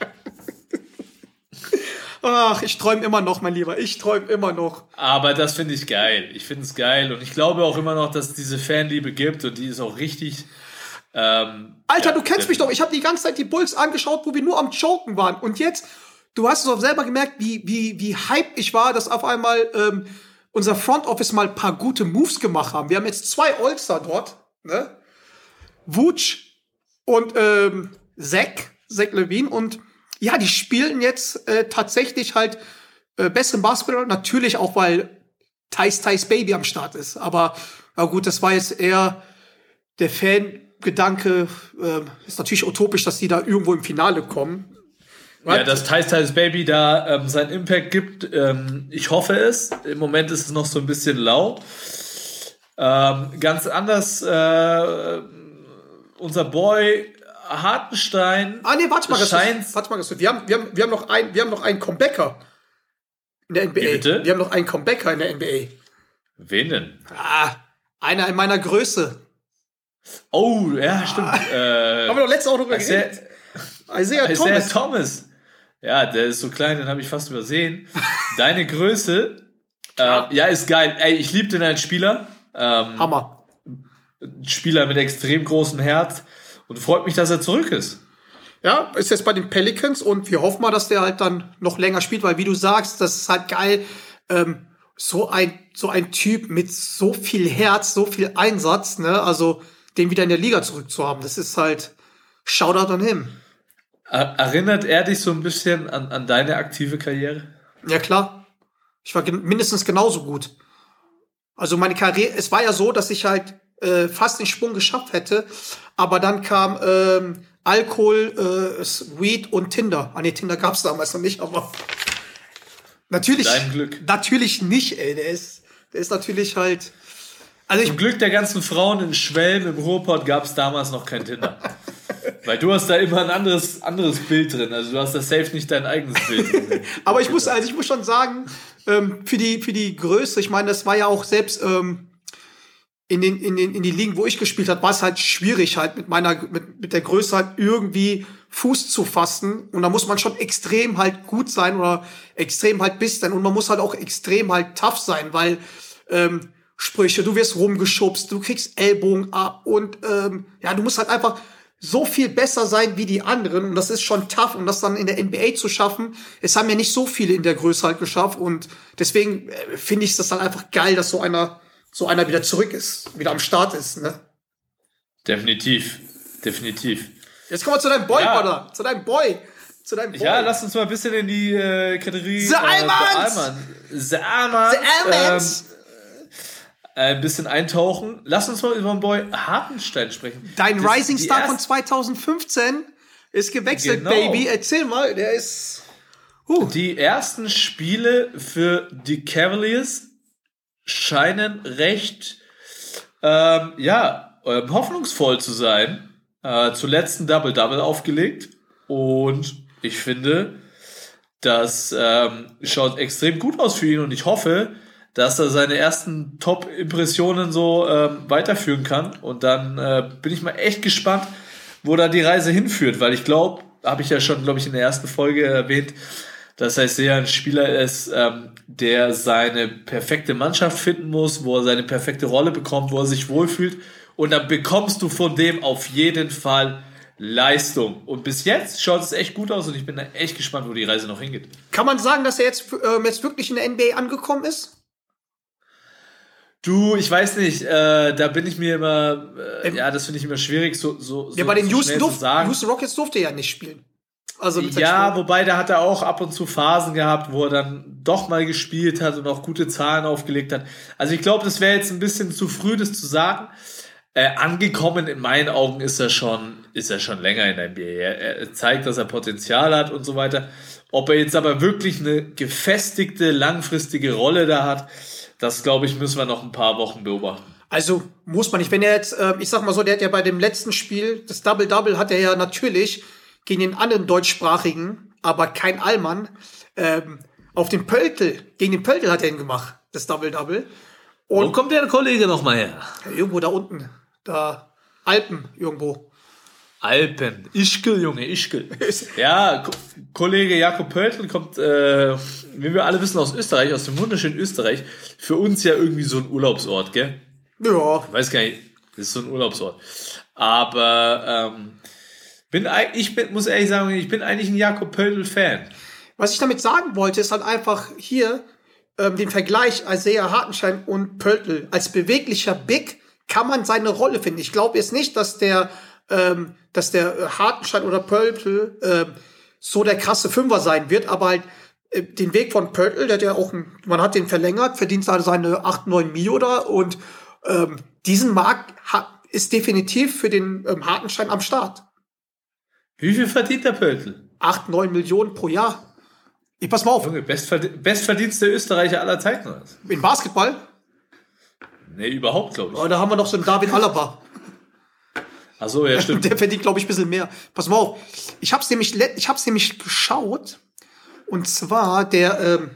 Ach, ich träume immer noch, mein Lieber. Ich träume immer noch. Aber das finde ich geil. Ich finde es geil und ich glaube auch immer noch, dass es diese Fanliebe gibt und die ist auch richtig. Ähm, Alter, ja, du kennst mich doch. Ich habe die ganze Zeit die Bulls angeschaut, wo wir nur am Choken waren. Und jetzt, du hast es auch selber gemerkt, wie, wie, wie hype ich war, dass auf einmal ähm, unser Front Office mal ein paar gute Moves gemacht haben. Wir haben jetzt zwei All-Star dort, ne? Wutsch und ähm, Zack, Zack Levine. Und ja, die spielen jetzt äh, tatsächlich halt äh, besseren Basketball. Natürlich auch, weil Thais Thais Baby am Start ist. Aber na gut, das war jetzt eher der Fan-Gedanke. Äh, ist natürlich utopisch, dass die da irgendwo im Finale kommen. Ja, dass Thais Thais Baby da ähm, seinen Impact gibt, ähm, ich hoffe es. Im Moment ist es noch so ein bisschen lau. Ähm, ganz anders, äh, unser Boy Hartenstein. Ah, nee, warte mal, das ist, warte mal, das ist, wir haben, wir haben, wir haben noch ein, wir haben noch einen Comebacker in der NBA. Wie bitte? Wir haben noch einen Comebacker in der NBA. Wen denn? Ah, einer in meiner Größe. Oh, ja, stimmt. Äh, Haben wir doch letzte Woche drüber Isaiah, geredet. Isaiah Isaiah Thomas. Thomas. Ja, der ist so klein, den habe ich fast übersehen. Deine Größe, äh, ja, ist geil. Ey, ich liebe den als Spieler. Ähm, Hammer. Spieler mit extrem großem Herz. Und freut mich, dass er zurück ist. Ja, ist jetzt bei den Pelicans und wir hoffen mal, dass der halt dann noch länger spielt, weil wie du sagst, das ist halt geil. Ähm, so ein, so ein Typ mit so viel Herz, so viel Einsatz, ne, also den wieder in der Liga zurückzuhaben, das ist halt Shoutout an him. Er- Erinnert er dich so ein bisschen an, an deine aktive Karriere? Ja, klar. Ich war gen- mindestens genauso gut. Also meine Karriere, es war ja so, dass ich halt äh, fast den Sprung geschafft hätte, aber dann kam ähm, Alkohol, äh, Weed und Tinder. Ah nee, Tinder gab's damals noch nicht, aber natürlich, Dein Glück. natürlich nicht, ey. Der ist, der ist natürlich halt. Also ich, Zum Glück der ganzen Frauen in Schwelm im Ruhrpott gab es damals noch kein Tinder. Weil du hast da immer ein anderes, anderes Bild drin. Also du hast da safe nicht dein eigenes Bild. Aber ich muss, also ich muss schon sagen, ähm, für die, für die Größe, ich meine, das war ja auch selbst ähm, in den, in den, in die Ligen, wo ich gespielt habe, war es halt schwierig, halt mit meiner, mit, mit der Größe halt irgendwie Fuß zu fassen. Und da muss man schon extrem halt gut sein oder extrem halt bis sein. Und man muss halt auch extrem halt tough sein, weil, ähm, Sprüche, du wirst rumgeschubst, du kriegst Ellbogen ab und ähm, ja, du musst halt einfach so viel besser sein wie die anderen und das ist schon tough und das dann in der NBA zu schaffen. Es haben ja nicht so viele in der Größe halt geschafft und deswegen äh, finde ich das dann einfach geil, dass so einer so einer wieder zurück ist, wieder am Start ist. Ne? Definitiv. Definitiv. Jetzt kommen wir zu deinem Boy, Ja. Brother, zu deinem Boy, zu deinem Boy. Ja, lass uns mal ein bisschen in die äh, Kategorie The Almans! äh, The Almans! The Almans! Ähm, äh, ein bisschen eintauchen. Lass uns mal über den Boy Hartenstein sprechen. Dein Das- Rising Star von erst- 2015 ist gewechselt, Genau. Baby. Erzähl mal, der ist. Huh. Die ersten Spiele für die Cavaliers scheinen recht, ähm, ja, ähm, hoffnungsvoll zu sein. Äh, zuletzt ein Double-Double aufgelegt. Und ich finde, das ähm, schaut extrem gut aus für ihn. Und ich hoffe, dass er seine ersten Top-Impressionen so ähm, weiterführen kann. Und dann äh, bin ich mal echt gespannt, wo da die Reise hinführt. Weil ich glaube, habe ich ja schon, glaube ich, in der ersten Folge erwähnt, dass er sehr ein Spieler ist, ähm, der seine perfekte Mannschaft finden muss, wo er seine perfekte Rolle bekommt, wo er sich wohlfühlt. Und dann bekommst du von dem auf jeden Fall Leistung. Und bis jetzt schaut es echt gut aus und ich bin da echt gespannt, wo die Reise noch hingeht. Kann man sagen, dass er jetzt, ähm, jetzt wirklich in der NBA angekommen ist? Du, ich weiß nicht, äh, da bin ich mir immer, äh, Ähm, ja, das finde ich immer schwierig, so, so, Ja, so, bei den so Houston, durf, sagen. Houston Rockets durfte er ja nicht spielen. Also Ja, wobei da hat er auch ab und zu Phasen gehabt, wo er dann doch mal gespielt hat und auch gute Zahlen aufgelegt hat. Also ich glaube, das wäre jetzt ein bisschen zu früh, das zu sagen. Äh, angekommen in meinen Augen ist er schon, ist er schon länger in der NBA. Er, er zeigt, dass er Potenzial hat und so weiter. Ob er jetzt aber wirklich eine gefestigte, langfristige Rolle da hat, das glaube ich, müssen wir noch ein paar Wochen beobachten. Also muss man nicht. Wenn er jetzt, äh, ich sag mal so, der hat ja bei dem letzten Spiel, das Double-Double, hat er ja natürlich gegen den anderen deutschsprachigen, aber kein Allmann, ähm, auf den Pöltl, gegen den Pöltl hat er ihn gemacht, das Double-Double. Wo kommt der Kollege nochmal her? Ja, irgendwo da unten, da Alpen irgendwo. Alpen. Ischgl, Junge, Ischgl. Ja, Ko Kollege Jakob Pöltl kommt, äh, wie wir alle wissen, aus Österreich, aus dem wunderschönen Österreich. Für uns ja irgendwie so ein Urlaubsort, gell? Ja, Ich weiß gar nicht, das ist so ein Urlaubsort. Aber ähm, bin, ich bin, muss ehrlich sagen, ich bin eigentlich ein Jakob Pöltl-Fan. Was ich damit sagen wollte, ist halt einfach hier ähm, den Vergleich Isaiah Hartenstein und Pöltl. Als beweglicher Big kann man seine Rolle finden. Ich glaube jetzt nicht, dass der, ähm, dass der äh, Hartenstein oder Pöltl ähm, so der krasse Fünfer sein wird, aber halt äh, den Weg von Pöltl, der hat ja auch, ein, man hat den verlängert, verdient also seine 8, 9 Mio da und ähm, diesen Markt ist definitiv für den ähm, Hartenstein am Start. Wie viel verdient der Pöltl? 8, 9 Millionen pro Jahr. Ich pass mal auf, Junge, Bestverd bestverdienste Österreicher aller Zeiten. in Basketball, Nee, überhaupt, glaube ich. oh, da haben wir noch so einen David Alaba. Ach so, ja, stimmt. Der verdient, glaube ich, ein bisschen mehr. Pass mal auf. Ich hab's nämlich, le- ich hab's nämlich geschaut. Und zwar der, ähm,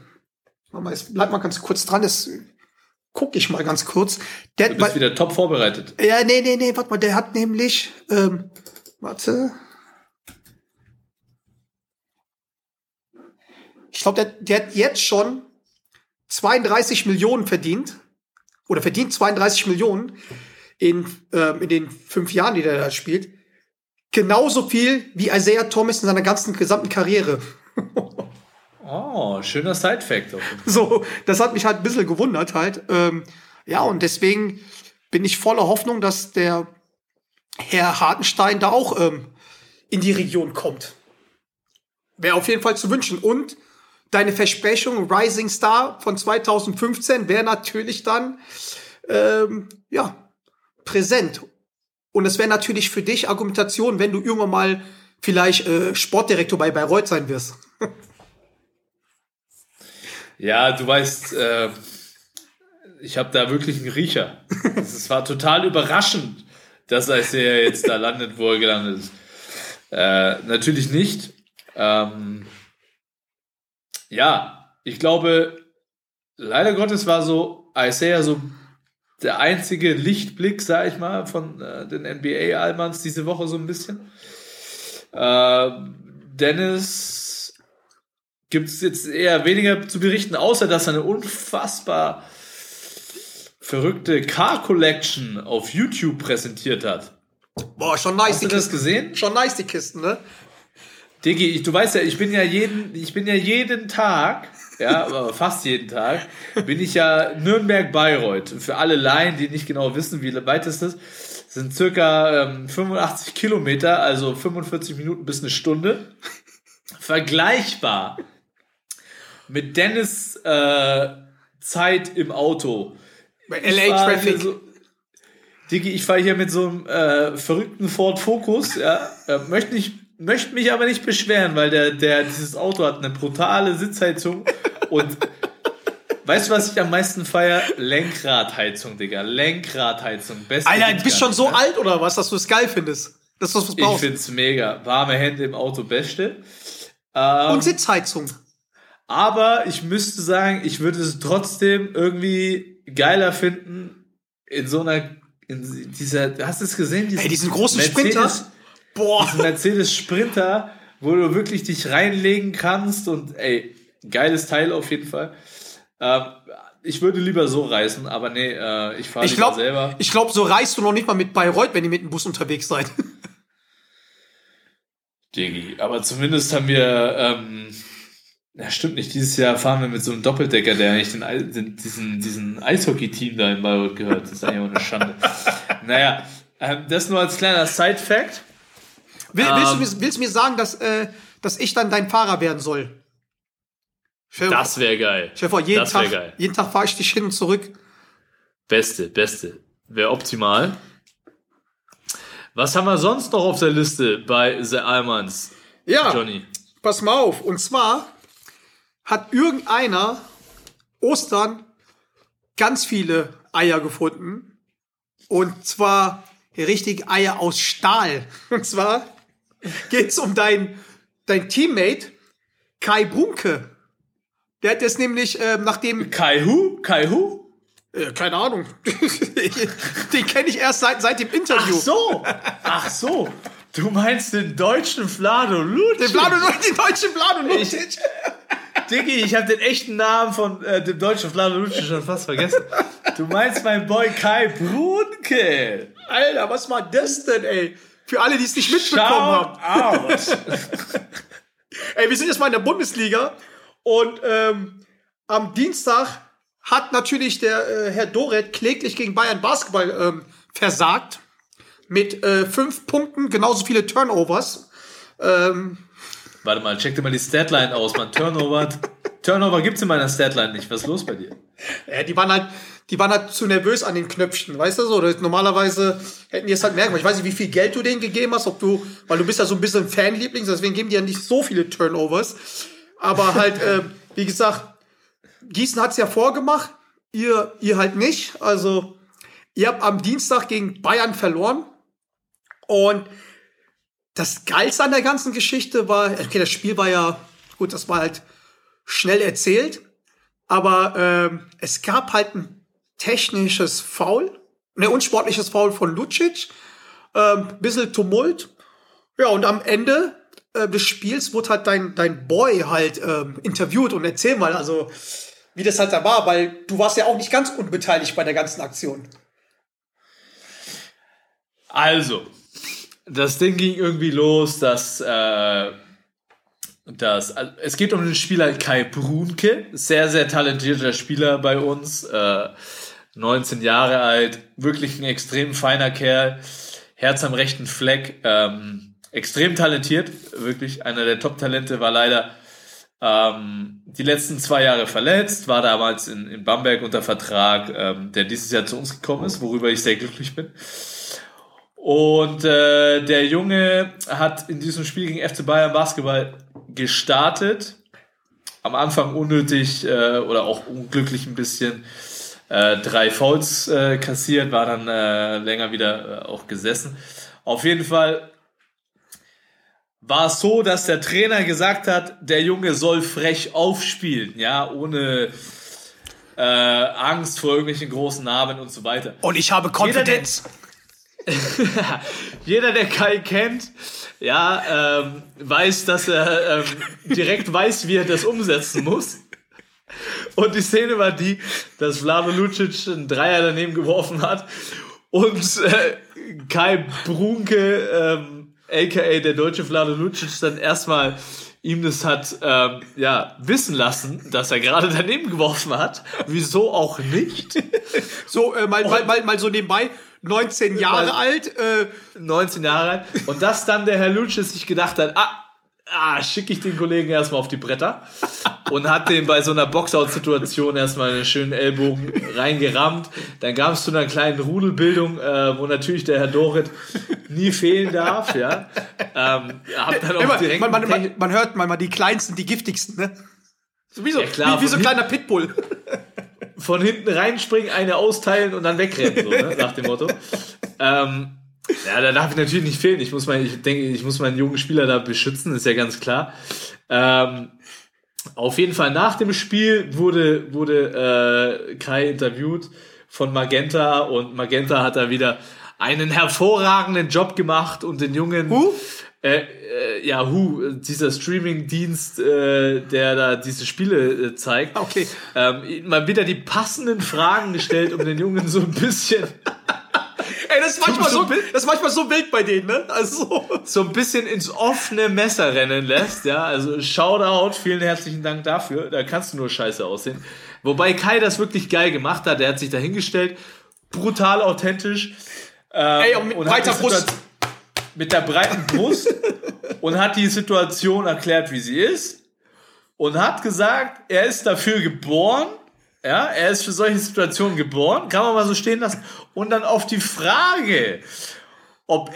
warte mal, jetzt bleib mal ganz kurz dran, das gucke ich mal ganz kurz. Der, Du bist wieder top vorbereitet. ja, nee, nee, nee, warte mal, der hat nämlich, ähm, warte. Ich glaube, der, der hat jetzt schon 32 Millionen verdient. Oder verdient 32 Millionen in, ähm, in den fünf Jahren, die der da spielt. Genauso viel wie Isaiah Thomas in seiner ganzen gesamten Karriere. Oh, schöner Side-Fact. So, das hat mich halt ein bisschen gewundert halt. Ähm, ja, und deswegen bin ich voller Hoffnung, dass der Herr Hartenstein da auch ähm, in die Region kommt. Wäre auf jeden Fall zu wünschen. Und deine Versprechung Rising Star von 2015 wäre natürlich dann ähm, ja präsent. Und es wäre natürlich für dich Argumentation, wenn du irgendwann mal vielleicht äh, Sportdirektor bei Bayreuth sein wirst. Ja, du weißt, äh, ich habe da wirklich einen Riecher. Es war total überraschend, dass Isaiah jetzt da landet, wo er gelandet ist. Äh, natürlich nicht. Ähm, ja, ich glaube, leider Gottes war so Isaiah so der einzige Lichtblick, sag ich mal, von äh, den NBA-Almans diese Woche so ein bisschen. Äh, Dennis gibt es jetzt eher weniger zu berichten, außer dass er eine unfassbar verrückte Car Collection auf YouTube präsentiert hat. Boah, schon nice Hast du das Kisten. gesehen? Schon nice die Kisten, ne? Diggi, ich, du weißt ja, ich bin ja jeden, ich bin ja jeden Tag, ja, aber fast jeden Tag, bin ich ja Nürnberg-Bayreuth. Für alle Laien, die nicht genau wissen, wie weit ist das, sind circa ähm, 85 Kilometer, also 45 Minuten bis eine Stunde. Vergleichbar mit Dennis äh, Zeit im Auto. Bei Ich LA Traffic. So, Digi, ich fahre hier mit so einem äh, verrückten Ford Focus, ja, äh, möchte nicht, möchte mich aber nicht beschweren, weil der, der, dieses Auto hat eine brutale Sitzheizung und weißt du, was ich am meisten feier? Lenkradheizung, Digga, Lenkradheizung. Beste Alter, du bist schon so ne? alt oder was, dass du es geil findest? Dass du was Ich brauchst. find's mega. Warme Hände im Auto, beste. Ähm, Und Sitzheizung. Aber ich müsste sagen, ich würde es trotzdem irgendwie geiler finden in so einer, in dieser, hast du es gesehen? Ey, diesen großen Sprinter. Boah. Diesen Mercedes Sprinter, wo du wirklich dich reinlegen kannst und ey, geiles Teil auf jeden Fall. Ähm, ich würde lieber so reisen, aber nee, äh, ich fahre glaube, selber. ich glaub, so reist du noch nicht mal mit Bayreuth, wenn ihr mit dem Bus unterwegs seid. Digi. Aber zumindest haben wir, ähm, ja, stimmt nicht, dieses Jahr fahren wir mit so einem Doppeldecker, der eigentlich den, den, diesen, diesen Eishockey-Team da in Bayreuth gehört. Das ist eigentlich auch eine Schande. naja, ähm, das nur als kleiner Side-Fact. Will, willst, du, Ähm. mir- willst du mir sagen, dass, äh, dass ich dann dein Fahrer werden soll? Stell, Das wäre geil. stell dir vor, jeden das Tag, geil. jeden Tag fahre ich dich hin und zurück. Beste, beste. Wäre optimal. Was haben wir sonst noch auf der Liste bei The Almans, Ja, Johnny? pass mal auf. Und zwar hat irgendeiner Ostern ganz viele Eier gefunden. Und zwar richtig Eier aus Stahl. Und zwar geht's um dein, dein Teammate Kai Bunke. Der hat jetzt nämlich, ähm, nachdem, Kai Hu? Kai Hu? äh, keine Ahnung, den kenne ich erst seit, seit dem Ach Interview. so. Ach so. Du meinst den deutschen Vlado Lucic? Den Blado, den deutschen Blado Diggi, ich habe den echten Namen von äh, dem deutschen Vlado Lucic schon fast vergessen. Du meinst mein Boy Kai Brunke. Alter, was war das denn, ey? Für alle, die es nicht mitbekommen haben. out. Ey, wir sind jetzt mal in der Bundesliga und ähm, am Dienstag hat natürlich der äh, Herr Doret kläglich gegen Bayern Basketball ähm, versagt. Mit äh, fünf Punkten, genauso viele Turnovers. Ähm, Warte mal, check dir mal die Statline aus, man. Turnover. Turnover gibt's in meiner Statline nicht. Was ist los bei dir? ja, die waren halt, die waren halt zu nervös an den Knöpfchen, weißt du so? Das- Normalerweise hätten die es halt merken. können. Ich weiß nicht, wie viel Geld du denen gegeben hast, ob du, weil du bist ja so ein bisschen Fanliebling, deswegen geben die ja nicht so viele Turnovers. Aber halt, ähm, wie gesagt, Gießen hat's ja vorgemacht, ihr, ihr halt nicht. Also, ihr habt am Dienstag gegen Bayern verloren. Und das Geilste an der ganzen Geschichte war, okay, das Spiel war ja, gut, das war halt schnell erzählt, aber ähm, es gab halt ein technisches Foul, ein unsportliches Foul von Lucic, ähm, bisschen Tumult. Ja, und am Ende äh, des Spiels wurde halt dein, dein Boy halt ähm, interviewt und erzähl mal, also wie das halt da war, weil du warst ja auch nicht ganz unbeteiligt bei der ganzen Aktion. Also, das Ding ging irgendwie los, dass, äh, dass also es geht um den Spieler Kai Brunke, sehr, sehr talentierter Spieler bei uns, äh, 19 Jahre alt, wirklich ein extrem feiner Kerl, Herz am rechten Fleck, ähm, extrem talentiert, wirklich einer der Top-Talente, war leider ähm, die letzten zwei Jahre verletzt, war damals in, in Bamberg unter Vertrag, ähm, der dieses Jahr zu uns gekommen ist, worüber ich sehr glücklich bin. Und äh, der Junge hat in diesem Spiel gegen FC Bayern Basketball gestartet. Am Anfang unnötig äh, oder auch unglücklich ein bisschen äh, drei Fouls äh, kassiert, war dann äh, länger wieder äh, auch gesessen. Auf jeden Fall war es so, dass der Trainer gesagt hat, der Junge soll frech aufspielen, ja, ohne äh, Angst vor irgendwelchen großen Namen und so weiter. Und ich habe Confidence. Jeder, der Kai kennt, ja, ähm, weiß, dass er ähm, direkt weiß, wie er das umsetzen muss. Und die Szene war die, dass Vlado Lucic einen Dreier daneben geworfen hat und äh, Kai Brunke, ähm, aka der deutsche Vlado Lucic, dann erstmal ihm das hat ähm, ja wissen lassen, dass er gerade daneben geworfen hat. Wieso auch nicht? So, äh, mal, mal, mal, mal so nebenbei, 19 Jahre Mal- alt, äh, 19 Jahre alt. Und dass dann der Herr Lucic sich gedacht hat, ah, ah schicke ich den Kollegen erstmal auf die Bretter. Und hat den bei so einer Boxout-Situation erstmal einen schönen Ellbogen reingerammt. Dann gab es zu einer kleinen Rudelbildung, äh, wo natürlich der Herr Dorit nie fehlen darf, ja. Ähm, hab dann auch immer, direkt man, man, man, man hört mal, mal die kleinsten, die giftigsten, ne? So wie so, Ja, klar, wie, wie so ein kleiner Pitbull. von hinten reinspringen, eine austeilen und dann wegrennen, so, ne? nach dem Motto. Ähm, ja, da darf ich natürlich nicht fehlen. Ich muss, mein, ich denke, ich muss meinen jungen Spieler da beschützen, ist ja ganz klar. Ähm, auf jeden Fall nach dem Spiel wurde, wurde äh, Kai interviewt von Magenta und Magenta hat da wieder einen hervorragenden Job gemacht und den jungen Who? äh, äh, ja, Hu, dieser Streaming-Dienst, äh, der da diese Spiele äh, zeigt, Okay. ähm, mal wieder die passenden Fragen gestellt, um den Jungen so ein bisschen, Ey, das ist manchmal So das ist manchmal so wild bei denen, ne? Also, so ein bisschen ins offene Messer rennen lässt. Ja, also Shoutout, vielen herzlichen Dank dafür. Da kannst du nur scheiße aussehen. Wobei Kai das wirklich geil gemacht hat. Der hat sich da hingestellt, brutal authentisch. Ähm, ey, und mit hat breiter Brust. Mit der breiten Brust und hat die Situation erklärt, wie sie ist. Und hat gesagt, er ist dafür geboren. Ja, er ist für solche Situationen geboren. Kann man mal so stehen lassen. Und dann auf die Frage, ob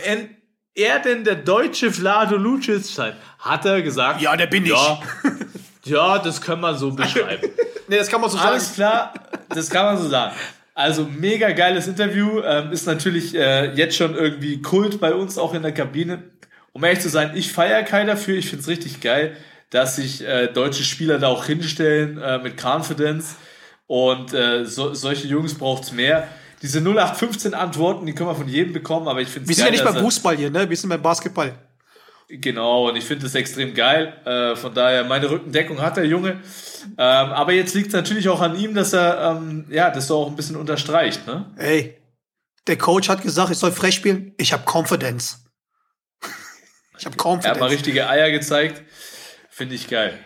er denn der deutsche Vlado Lucic sei, hat er gesagt, Ja, der bin ich. ja, ja, das kann man so beschreiben. Ne, das kann man so sagen. Alles klar, das kann man so sagen. Also mega geiles Interview, ähm, ist natürlich äh, jetzt schon irgendwie Kult bei uns auch in der Kabine. Um ehrlich zu sein, ich feiere Kai dafür, ich finde es richtig geil, dass sich äh, deutsche Spieler da auch hinstellen äh, mit Confidence und äh, so, solche Jungs braucht es mehr. Diese 0815 Antworten, die können wir von jedem bekommen, aber ich finde Wir sind ja nicht beim Fußball hier, ne? Wir sind beim Basketball. Genau, und ich finde es extrem geil. Äh, von daher, meine Rückendeckung hat der Junge. Ähm, aber jetzt liegt es natürlich auch an ihm, dass er ähm, ja, das so auch ein bisschen unterstreicht. Ne? Ey, der Coach hat gesagt, ich soll frech spielen. Ich habe Confidence. Ich habe Er hat mal Confidence. richtige Eier gezeigt. Finde ich geil.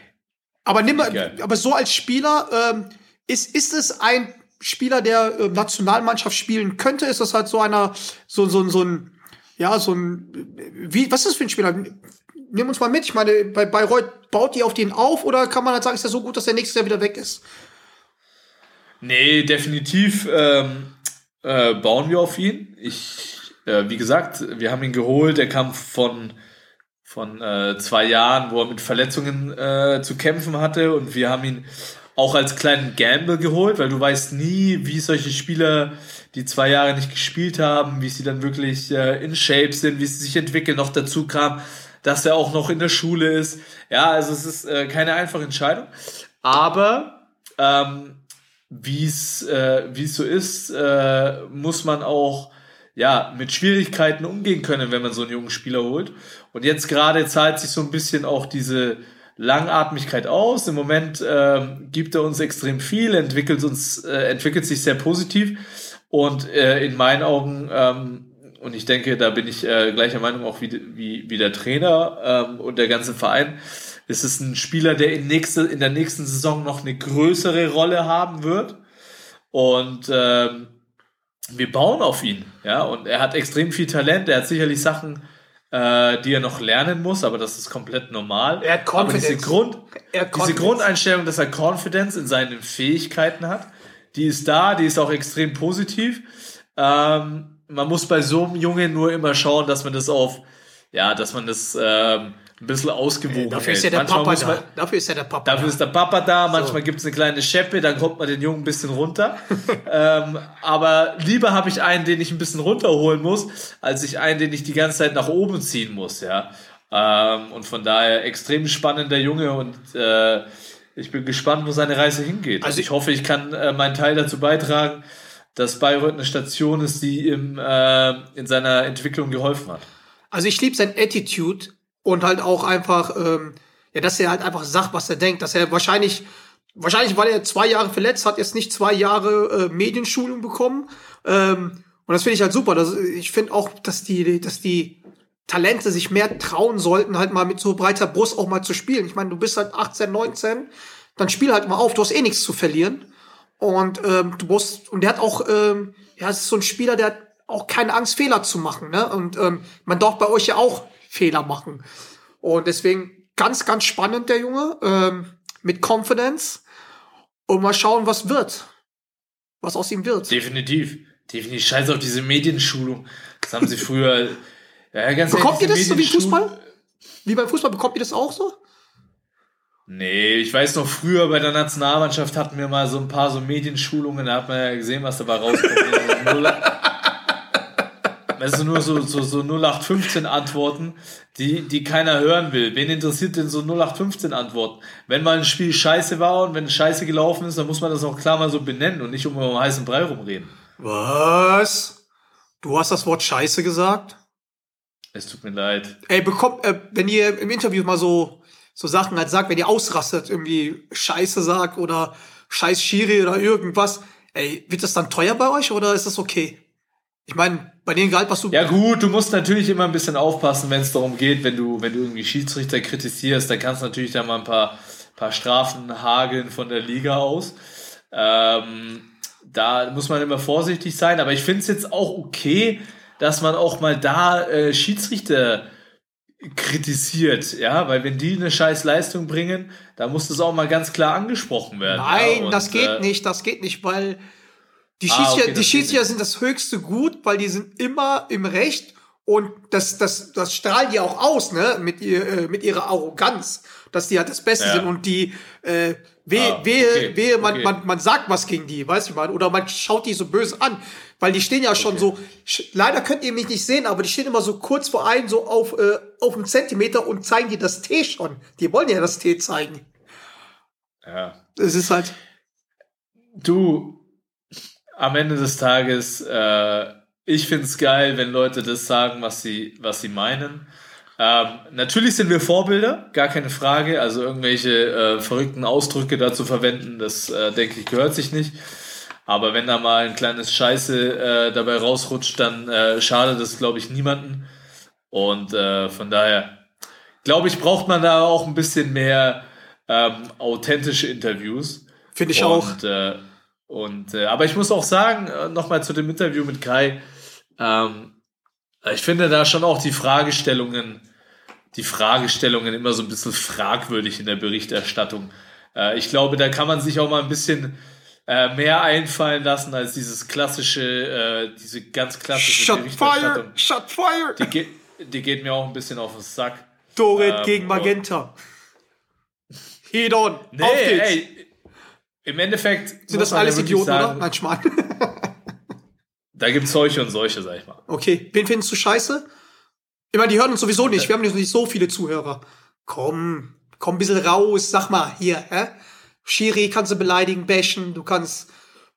Aber nimm mal, Geil. aber so als Spieler, ähm, ist, ist es ein Spieler, der äh, Nationalmannschaft spielen könnte? Ist das halt so einer, so, so, so ein, ja, so ein, wie, was ist das für ein Spieler? Nimm uns mal mit. Ich meine, bei Bayreuth baut die auf den auf oder kann man halt sagen, ist er so gut, dass der nächstes Jahr wieder weg ist? Nee, definitiv ähm, äh, bauen wir auf ihn. Ich, äh, wie gesagt, wir haben ihn geholt. Er kam von von äh, zwei Jahren, wo er mit Verletzungen äh, zu kämpfen hatte und wir haben ihn auch als kleinen Gamble geholt, weil du weißt nie, wie solche Spieler, die zwei Jahre nicht gespielt haben, wie sie dann wirklich äh, in Shape sind, wie sie sich entwickeln. Noch dazu kam, dass er auch noch in der Schule ist. Ja, also es ist äh, keine einfache Entscheidung. Aber ähm, wie es äh, wie es so ist, äh, muss man auch ja mit Schwierigkeiten umgehen können, wenn man so einen jungen Spieler holt. Und jetzt gerade zahlt sich so ein bisschen auch diese Langatmigkeit aus. Im Moment ähm, gibt er uns extrem viel, entwickelt uns äh, entwickelt sich sehr positiv und äh, in meinen Augen ähm, und ich denke, da bin ich äh, gleicher Meinung auch wie, wie, wie der Trainer ähm, und der ganze Verein. ist Es ein Spieler, der in, nächste, in der nächsten Saison noch eine größere Rolle haben wird. Und ähm, wir bauen auf ihn. Ja, und er hat extrem viel Talent. Er hat sicherlich Sachen, äh, die er noch lernen muss, aber das ist komplett normal. Er hat aber diese, Confidence. Grund, Er hat diese Confidence. Grundeinstellung, dass er Confidence in seinen Fähigkeiten hat, die ist da, die ist auch extrem positiv. Ähm, man muss bei so einem Jungen nur immer schauen, dass man das auf, ja, dass man das ähm, ein bisschen ausgewogen Dafür hält. ist ja der Papa da. Dafür ist ja der Papa Dafür da. ist der Papa da, manchmal gibt's eine kleine Scheppe, dann kommt man den Jungen ein bisschen runter. ähm, aber lieber habe ich einen, den ich ein bisschen runterholen muss, als ich einen, den ich die ganze Zeit nach oben ziehen muss, ja. Ähm, und von daher extrem spannender Junge und äh, ich bin gespannt, wo seine Reise hingeht. Also Also ich hoffe, ich kann äh, meinen Teil dazu beitragen, dass Bayreuth eine Station ist, die ihm äh, in seiner Entwicklung geholfen hat. Also ich liebe sein Attitude und halt auch einfach, ähm, ja, dass er halt einfach sagt, was er denkt, dass er wahrscheinlich, wahrscheinlich, weil er zwei Jahre verletzt hat, jetzt nicht zwei Jahre äh, Medienschulung bekommen. Ähm, und das finde ich halt super. Das, ich finde auch, dass die, dass die Talente sich mehr trauen sollten, halt mal mit so breiter Brust auch mal zu spielen. Ich meine, du bist halt 18, 19, dann spiel halt mal auf, du hast eh nichts zu verlieren. Und ähm, du musst, und der hat auch, ähm, ja, es ist so ein Spieler, der hat auch keine Angst, Fehler zu machen. Ne? Und ähm, man darf bei euch ja auch Fehler machen. Und deswegen ganz, ganz spannend, der Junge, ähm, mit Confidence. Und mal schauen, was wird. Was aus ihm wird. Definitiv. Definitiv. Scheiß auf diese Medienschulung. Das haben sie früher. Ja, ganz Bekommt ihr ehrlich, das diese so wie Fußball? Wie beim Fußball, bekommt ihr das auch so? Nee, ich weiß noch, früher bei der Nationalmannschaft hatten wir mal so ein paar so Medienschulungen, da hat man ja gesehen, was dabei rauskommt. Weißt du, nur so, so, so 0815 Antworten, die, die keiner hören will. Wen interessiert denn so 0815 Antworten? Wenn mal ein Spiel scheiße war und wenn scheiße gelaufen ist, dann muss man das auch klar mal so benennen und nicht um einen heißen Brei rumreden. Was? Du hast das Wort Scheiße gesagt? Es tut mir leid. Ey, bekommt, äh, wenn ihr im Interview mal so, so Sachen halt sagt, wenn ihr ausrastet, irgendwie Scheiße sagt oder Scheiß Schiri oder irgendwas, ey, wird das dann teuer bei euch oder ist das okay? Ich meine, bei dem Gehalt, was du. Ja gut, du musst natürlich immer ein bisschen aufpassen, wenn es darum geht, wenn du, wenn du irgendwie Schiedsrichter kritisierst, dann kannst du natürlich da mal ein paar, paar Strafen hageln von der Liga aus. Ähm, da muss man immer vorsichtig sein, aber ich finde es jetzt auch okay, dass man auch mal da äh, Schiedsrichter kritisiert, ja, weil wenn die eine scheiß Leistung bringen, da muss das auch mal ganz klar angesprochen werden. Nein, ja, und, das geht äh, nicht, das geht nicht, weil die Ah, Schiedsrichter, okay, die Schiedsrichter sind das höchste Gut, weil die sind immer im Recht und das, das, das strahlen die auch aus, ne, mit, ihr, äh, mit ihrer Arroganz, dass die halt das Beste Ja. sind und die, äh, wehe, Ah, wehe, okay, wehe, man, okay. man, man sagt was gegen die, weißt du, man, oder man schaut die so böse an, weil die stehen ja schon so, leider könnt ihr mich nicht sehen, aber die stehen immer so kurz vor einem, so auf, äh, auf einen Zentimeter und zeigen dir das T schon. Die wollen ja das T zeigen. ja. Es ist halt, Du, am Ende des Tages, äh, ich find's geil, wenn Leute das sagen, was sie, was sie meinen. Ähm, natürlich sind wir Vorbilder, gar keine Frage. Also irgendwelche äh, verrückten Ausdrücke dazu verwenden, das äh, denke ich gehört sich nicht. Aber wenn da mal ein kleines Scheiße äh, dabei rausrutscht, dann äh, schadet das, glaube ich, niemanden. Und äh, von daher, glaube ich, braucht man da auch ein bisschen mehr ähm, authentische Interviews. Finde ich auch. Und, äh, und äh, aber ich muss auch sagen, äh, nochmal zu dem Interview mit Kai, ähm, ich finde da schon auch die Fragestellungen, die Fragestellungen immer so ein bisschen fragwürdig in der Berichterstattung. Äh, ich glaube, da kann man sich auch mal ein bisschen äh, mehr einfallen lassen als dieses klassische, äh, diese ganz klassische fire! Berichterstattung. Shot fire! Die, geht, die geht mir auch ein bisschen auf den Sack. Dorit Ähm, gegen Magenta. Head on. Nee, Auf geht's. ey, im Endeffekt Sind das alles Idioten, sagen, oder? Nein, Schmarrn. Da gibt es solche und solche, sag ich mal. Okay, wen findest du scheiße? Ich meine, die hören uns sowieso nicht. Wir haben nicht so viele Zuhörer. Komm, komm ein bisschen raus. Sag mal, hier, hä? Schiri kannst du beleidigen, bashen. Du kannst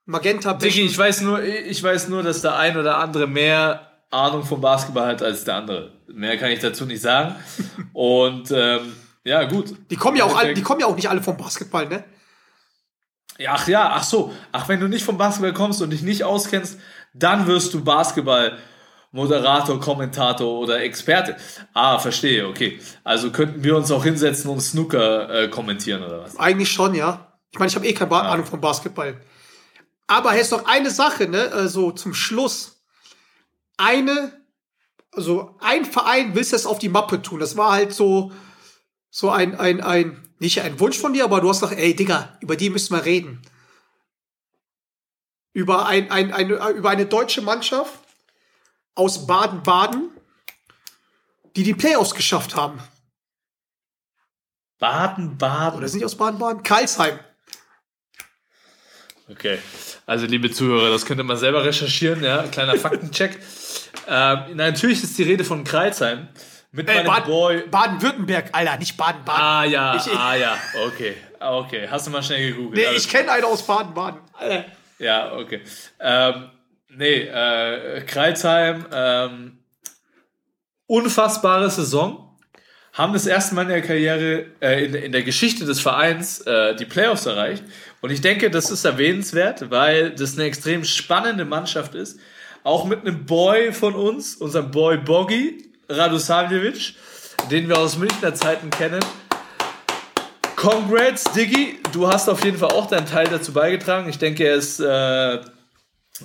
Magenta bashen. Diggi, ich weiß nur, ich weiß nur, dass der ein oder andere mehr Ahnung vom Basketball hat als der andere. Mehr kann ich dazu nicht sagen. Und ähm, ja, gut. Die kommen ja auch alle, die kommen ja auch nicht alle vom Basketball, ne? Ja, Ach ja, ach so. Ach, wenn du nicht vom Basketball kommst und dich nicht auskennst, dann wirst du Basketball Moderator, Kommentator oder Experte. Ah, verstehe, okay. Also könnten wir uns auch hinsetzen und Snooker äh, kommentieren oder was? Eigentlich schon, ja. Ich meine, ich habe eh keine ba Ahnung vom Basketball. Aber jetzt noch eine Sache, ne? Also zum Schluss. Eine, also ein Verein willst du es auf die Mappe tun. Das war halt so, so ein, ein, ein, nicht ein Wunsch von dir, aber du hast gesagt, ey, Digga, über die müssen wir reden. Über, ein, ein, eine, über eine deutsche Mannschaft aus Baden-Baden, die die Playoffs geschafft haben. Baden-Baden. Oder sind die aus Baden-Baden? Karlsheim. Okay. Also, liebe Zuhörer, das könnte man selber recherchieren, ja. Kleiner Faktencheck. ähm, natürlich ist die Rede von Kreuzheim. Mit Äh, meinem Bad- Boy. Baden-Württemberg, Alter, nicht Baden-Baden. Ah ja, Ich- ah ja, okay. Okay, hast du mal schnell gegoogelt. nee, ich kenne einen aus Baden-Baden. Alter. Ja, okay. Ähm, nee, äh, Kreuzheim, ähm, unfassbare Saison. Haben das erste Mal in der Karriere, äh, in, in der Geschichte des Vereins, äh, die Playoffs erreicht. Und ich denke, das ist erwähnenswert, weil das eine extrem spannende Mannschaft ist. Auch mit einem Boy von uns, unserem Boy Bogi, Radosavljevic, den wir aus Münchner Zeiten kennen. Congrats, Diggi. Du hast auf jeden Fall auch deinen Teil dazu beigetragen. Ich denke, er ist äh,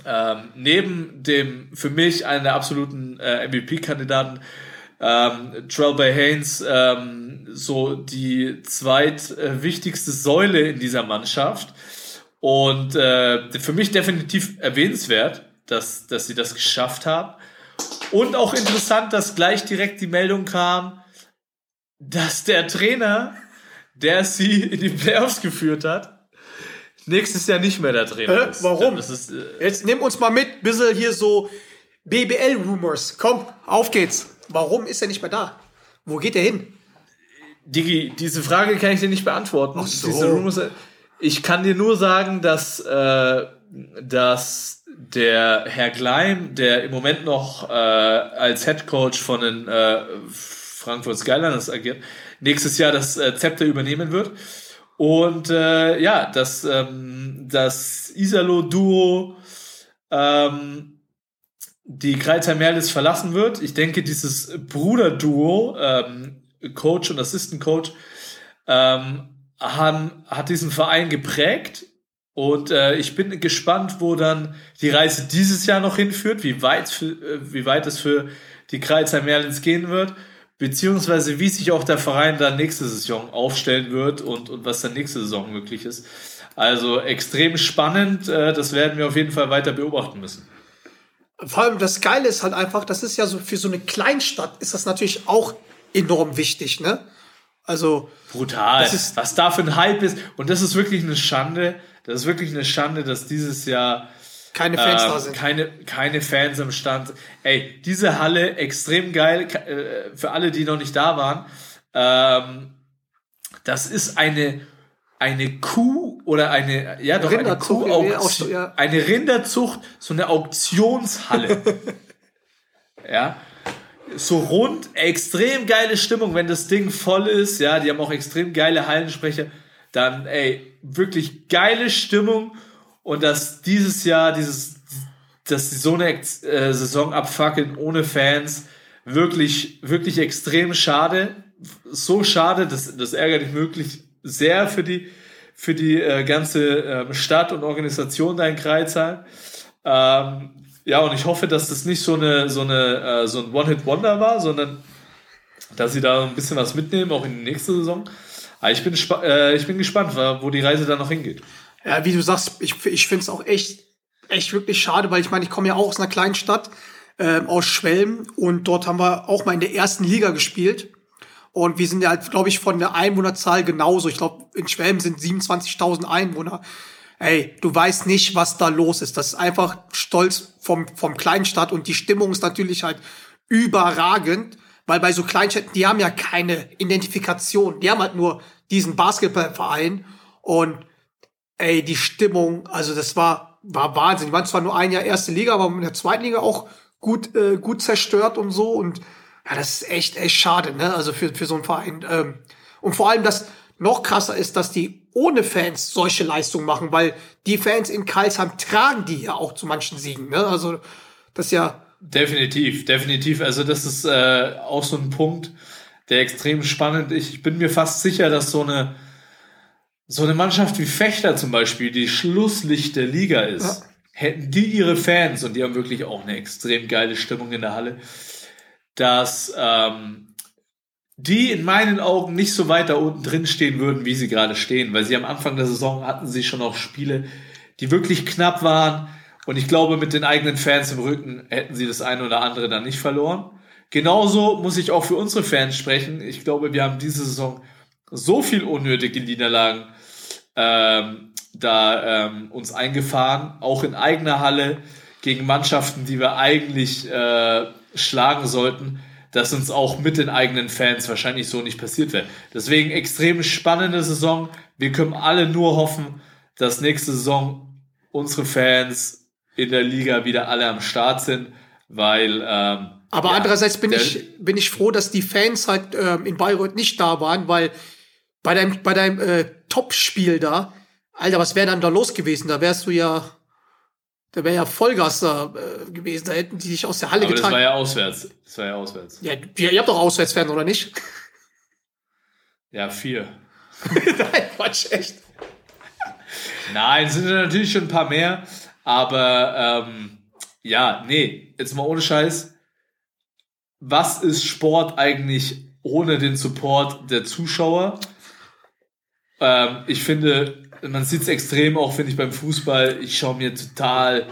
ähm, neben dem für mich einer der absoluten äh, MVP-Kandidaten ähm, Trell Bay Haynes ähm, so die zweitwichtigste Säule in dieser Mannschaft. Und äh, für mich definitiv erwähnenswert, dass, dass sie das geschafft haben. Und auch interessant, dass gleich direkt die Meldung kam, dass der Trainer, der sie in die Playoffs geführt hat, nächstes Jahr nicht mehr der Trainer Hä? ist. Warum? Ist, äh, Jetzt nimm uns mal mit, bisschen hier so BBL-Rumors. Komm, auf geht's. Warum ist er nicht mehr da? Wo geht er hin? Digi, diese Frage kann ich dir nicht beantworten. So. Rumors, ich kann dir nur sagen, dass, äh, dass der Herr Gleim, der im Moment noch äh, als Head Coach von den äh, Frankfurt Skyliners agiert, nächstes Jahr das äh, Zepter übernehmen wird. Und äh, ja, dass ähm, das Isalo-Duo ähm, die Kreuzheim Merlis verlassen wird. Ich denke, dieses Bruderduo, ähm, Coach und Assistant Coach, ähm, haben, hat diesen Verein geprägt. Und äh, ich bin gespannt, wo dann die Reise dieses Jahr noch hinführt, wie weit, für, äh, wie weit es für die Kreuzheim Merlins gehen wird, beziehungsweise wie sich auch der Verein dann nächste Saison aufstellen wird und, und was dann nächste Saison möglich ist. Also extrem spannend, äh, das werden wir auf jeden Fall weiter beobachten müssen. Vor allem das Geile ist halt einfach, das ist ja so für so eine Kleinstadt ist das natürlich auch enorm wichtig, ne? Also, Brutal. Das ist- was da für ein Hype ist. Und das ist wirklich eine Schande. Das ist wirklich eine Schande, dass dieses Jahr keine Fans da ähm, sind. keine, keine Fans am Stand. Ey, diese Halle, extrem geil, äh, für alle, die noch nicht da waren. Ähm, das ist eine, eine Kuh oder eine, ja doch, eine Rinderzucht, Kuh, ja. eine Rinderzucht, so eine Auktionshalle. ja. so rund, extrem geile Stimmung, wenn das Ding voll ist. Ja, die haben auch extrem geile Hallensprecher. Dann, ey, wirklich geile Stimmung. Und dass dieses Jahr, dieses, dass sie so eine äh, Saison abfackeln ohne Fans, wirklich, wirklich extrem schade. So schade, das, das ärgert mich wirklich sehr für die, für die äh, ganze ähm, Stadt und Organisation da in Kreuzheim. Ähm, ja, und ich hoffe, dass das nicht so eine, so eine, äh, so ein One-Hit-Wonder war, sondern dass sie da ein bisschen was mitnehmen, auch in die nächste Saison. Aber ich bin, äh, ich bin gespannt, wo die Reise da noch hingeht. Ja, wie du sagst, ich, ich finde es auch echt, echt wirklich schade, weil ich meine, ich komme ja auch aus einer kleinen Stadt, ähm, aus Schwelm und dort haben wir auch mal in der ersten Liga gespielt. Und wir sind ja, halt, glaube ich, von der Einwohnerzahl genauso. Ich glaube, in Schwelm sind 27.000 Einwohner. Ey, du weißt nicht, was da los ist. Das ist einfach Stolz vom, vom Kleinstadt und die Stimmung ist natürlich halt überragend, weil bei so Kleinstädten, die haben ja keine Identifikation. Die haben halt nur diesen Basketballverein und ey, die Stimmung, also das war, war Wahnsinn. Die waren zwar nur ein Jahr erste Liga, aber in der zweiten Liga auch gut, äh, gut zerstört und so. Und ja, das ist echt, echt schade, ne? Also für, für so einen Verein. Ähm, und vor allem, das noch krasser ist, dass die ohne Fans solche Leistungen machen, weil die Fans in Karlsheim tragen die ja auch zu manchen Siegen, ne? Also, das ist ja, Definitiv, definitiv. Also das ist äh, auch so ein Punkt, der extrem spannend ist. Ich bin mir fast sicher, dass so eine so eine Mannschaft wie Fechter zum Beispiel, die Schlusslicht der Liga ist, Ja. hätten die ihre Fans und die haben wirklich auch eine extrem geile Stimmung in der Halle, dass ähm, die in meinen Augen nicht so weit da unten drin stehen würden, wie sie gerade stehen, weil sie am Anfang der Saison hatten sie schon auch Spiele, die wirklich knapp waren. Und ich glaube, mit den eigenen Fans im Rücken hätten sie das eine oder andere dann nicht verloren. Genauso muss ich auch für unsere Fans sprechen. Ich glaube, wir haben diese Saison so viel unnötige Niederlagen ähm, da ähm, uns eingefahren, auch in eigener Halle gegen Mannschaften, die wir eigentlich äh, schlagen sollten, dass uns auch mit den eigenen Fans wahrscheinlich so nicht passiert wäre. Deswegen extrem spannende Saison. Wir können alle nur hoffen, dass nächste Saison unsere Fans in der Liga wieder alle am Start sind, weil ähm, aber ja, andererseits bin ich, bin ich froh, dass die Fans halt ähm, in Bayreuth nicht da waren, weil bei deinem, bei deinem äh, Top-Spiel da, Alter, was wäre dann da los gewesen? Da wärst du ja, da wäre ja Vollgas da äh, gewesen. Da hätten die dich aus der Halle aber das getragen. war ja auswärts. Das war ja auswärts. ja, ihr, ihr habt doch Auswärtsfans, oder nicht? Ja, vier. Nein, Quatsch, echt. Nein, es sind natürlich schon ein paar mehr, aber ähm, ja, nee, jetzt mal ohne Scheiß. Was ist Sport eigentlich ohne den Support der Zuschauer? Ähm, ich finde, man sieht es extrem auch, finde ich, beim Fußball. Ich schaue mir total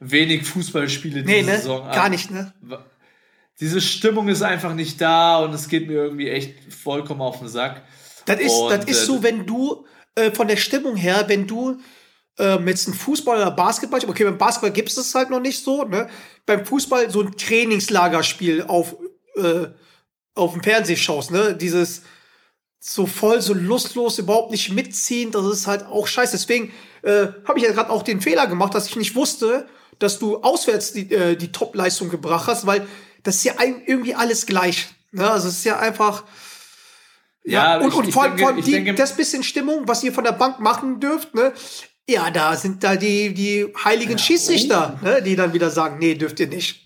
wenig Fußballspiele Nee, diese ne? Saison an. Gar nicht, ne? Diese Stimmung ist einfach nicht da und es geht mir irgendwie echt vollkommen auf den Sack. Das ist, Und, das ist äh, so, wenn du äh, von der Stimmung her, wenn du ähm, jetzt ein Fußball oder Basketball, okay, beim Basketball gibt es das halt noch nicht so, ne? Beim Fußball so ein Trainingslagerspiel auf, äh, auf dem Fernseh schaust, ne? Dieses so voll, so lustlos, überhaupt nicht mitziehen, das ist halt auch scheiße. Deswegen äh, habe ich ja gerade auch den Fehler gemacht, dass ich nicht wusste, dass du auswärts die, äh, die Top-Leistung gebracht hast, weil das ist ja irgendwie alles gleich. Ne? Also es ist ja einfach. Ja, Ja, und, ich- und vor allem, denke- vor allem die, denke- das bisschen Stimmung, was ihr von der Bank machen dürft, ne? Ja, da sind da die, die heiligen Schiedsrichter, oh. ne? die dann wieder sagen, nee, dürft ihr nicht.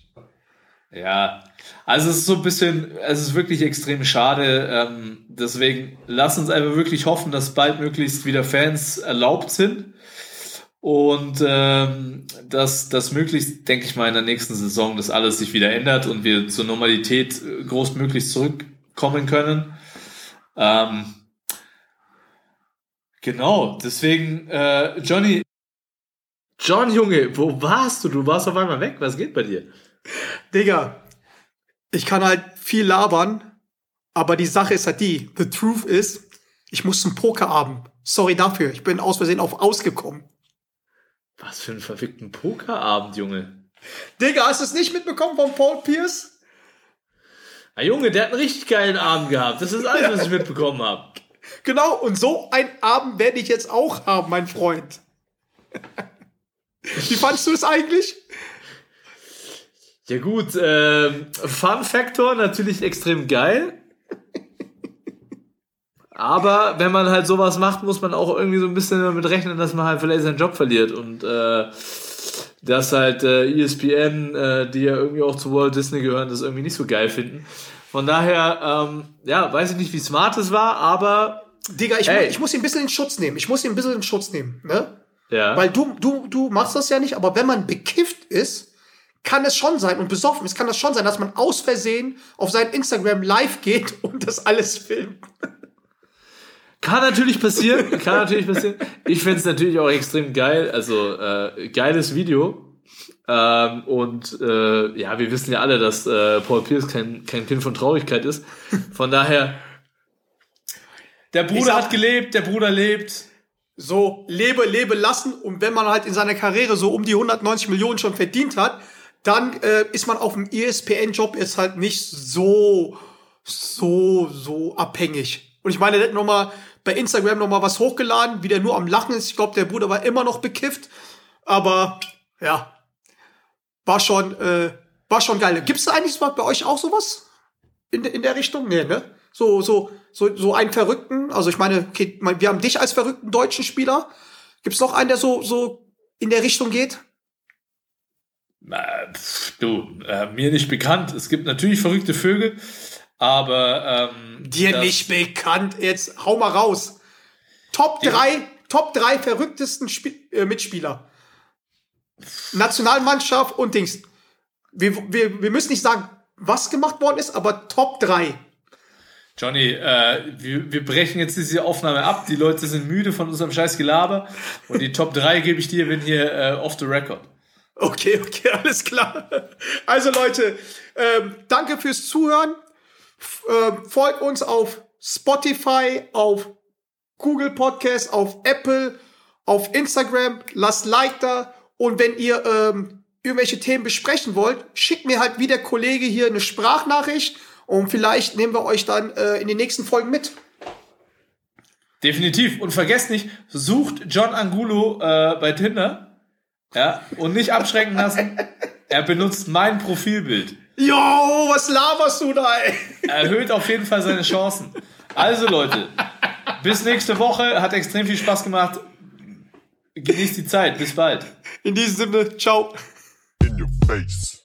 Ja, also es ist so ein bisschen, es ist wirklich extrem schade. Ähm, deswegen lass uns einfach wirklich hoffen, dass bald möglichst wieder Fans erlaubt sind. Und ähm, dass das möglichst, denke ich mal, in der nächsten Saison das alles sich wieder ändert und wir zur Normalität äh, großmöglich zurückkommen können. Ähm, genau, deswegen, äh, Johnny. John, Junge, wo warst du? Du warst auf einmal weg. Was geht bei dir? Digga, ich kann halt viel labern, aber die Sache ist halt die, the truth ist, ich muss zum Pokerabend. Sorry dafür, ich bin aus Versehen auf ausgekommen. Was für einen verfickten Pokerabend, Junge. Digga, hast du es nicht mitbekommen von Paul Pierce? Ah, Junge, der hat einen richtig geilen Abend gehabt. Das ist alles, was ich mitbekommen habe. Genau, und so einen Abend werde ich jetzt auch haben, mein Freund. Wie fandst du es eigentlich? Ja gut, ähm, Fun Factor natürlich extrem geil. Aber wenn man halt sowas macht, muss man auch irgendwie so ein bisschen damit rechnen, dass man halt vielleicht seinen Job verliert und äh, dass halt äh, ESPN, äh, die ja irgendwie auch zu Walt Disney gehören, das irgendwie nicht so geil finden. Von daher, ähm, ja, weiß ich nicht, wie smart es war, aber Digga, ich, Ey. ich muss ihn ein bisschen in Schutz nehmen. Ich muss ihn ein bisschen in Schutz nehmen, ne? ja. Weil du, du, du machst das ja nicht, aber wenn man bekifft ist, kann es schon sein und besoffen ist, kann das schon sein, dass man aus Versehen auf sein Instagram live geht und das alles filmt. Kann natürlich passieren, kann natürlich passieren. Ich find's natürlich auch extrem geil, also äh, geiles Video. Ähm, und äh, ja, wir wissen ja alle, dass äh, Paul Pierce kein, kein Kind von Traurigkeit ist. Von daher, der Bruder sag- hat gelebt, der Bruder lebt. So, lebe, lebe lassen und wenn man halt in seiner Karriere so um die 190 Millionen schon verdient hat, dann äh, ist man auf dem ESPN-Job jetzt halt nicht so, so, so abhängig. Und ich meine, der hat noch mal bei Instagram noch mal was hochgeladen, wie der nur am Lachen ist. Ich glaube, der Bruder war immer noch bekifft. Aber ja, war schon, äh, war schon geil. Gibt es eigentlich bei euch auch sowas in, in der Richtung? Nee, ne? So, so, so, so einen Verrückten. Also ich meine, okay, wir haben dich als verrückten deutschen Spieler. Gibt es noch einen, der so, so in der Richtung geht? Äh, pff, du, äh, mir nicht bekannt. Es gibt natürlich verrückte Vögel, aber ähm, Dir nicht bekannt. Jetzt hau mal raus. Top drei, Top drei verrücktesten Spiel, äh, Mitspieler. Nationalmannschaft und Dings. Wir, wir, wir müssen nicht sagen, was gemacht worden ist, aber Top drei. Johnny, äh, wir, wir brechen jetzt diese Aufnahme ab. Die Leute sind müde von unserem scheiß Gelaber. Und die Top 3 gebe ich dir, wenn hier äh, off the record. Okay, okay, alles klar. Also Leute, ähm, danke fürs Zuhören. F ähm, folgt uns auf Spotify, auf Google Podcast, auf Apple, auf Instagram. Lasst Like da. Und wenn ihr ähm, irgendwelche Themen besprechen wollt, schickt mir halt wie der Kollege hier eine Sprachnachricht. Und vielleicht nehmen wir euch dann äh, in den nächsten Folgen mit. Definitiv. Und vergesst nicht, sucht John Angulo äh, bei Tinder. Ja, und nicht abschrecken lassen. Er benutzt mein Profilbild. Jo, was laberst du da, ey? Erhöht auf jeden Fall seine Chancen. Also Leute, bis nächste Woche. Hat extrem viel Spaß gemacht. Genießt die Zeit. Bis bald. In diesem Sinne, ciao. in your face.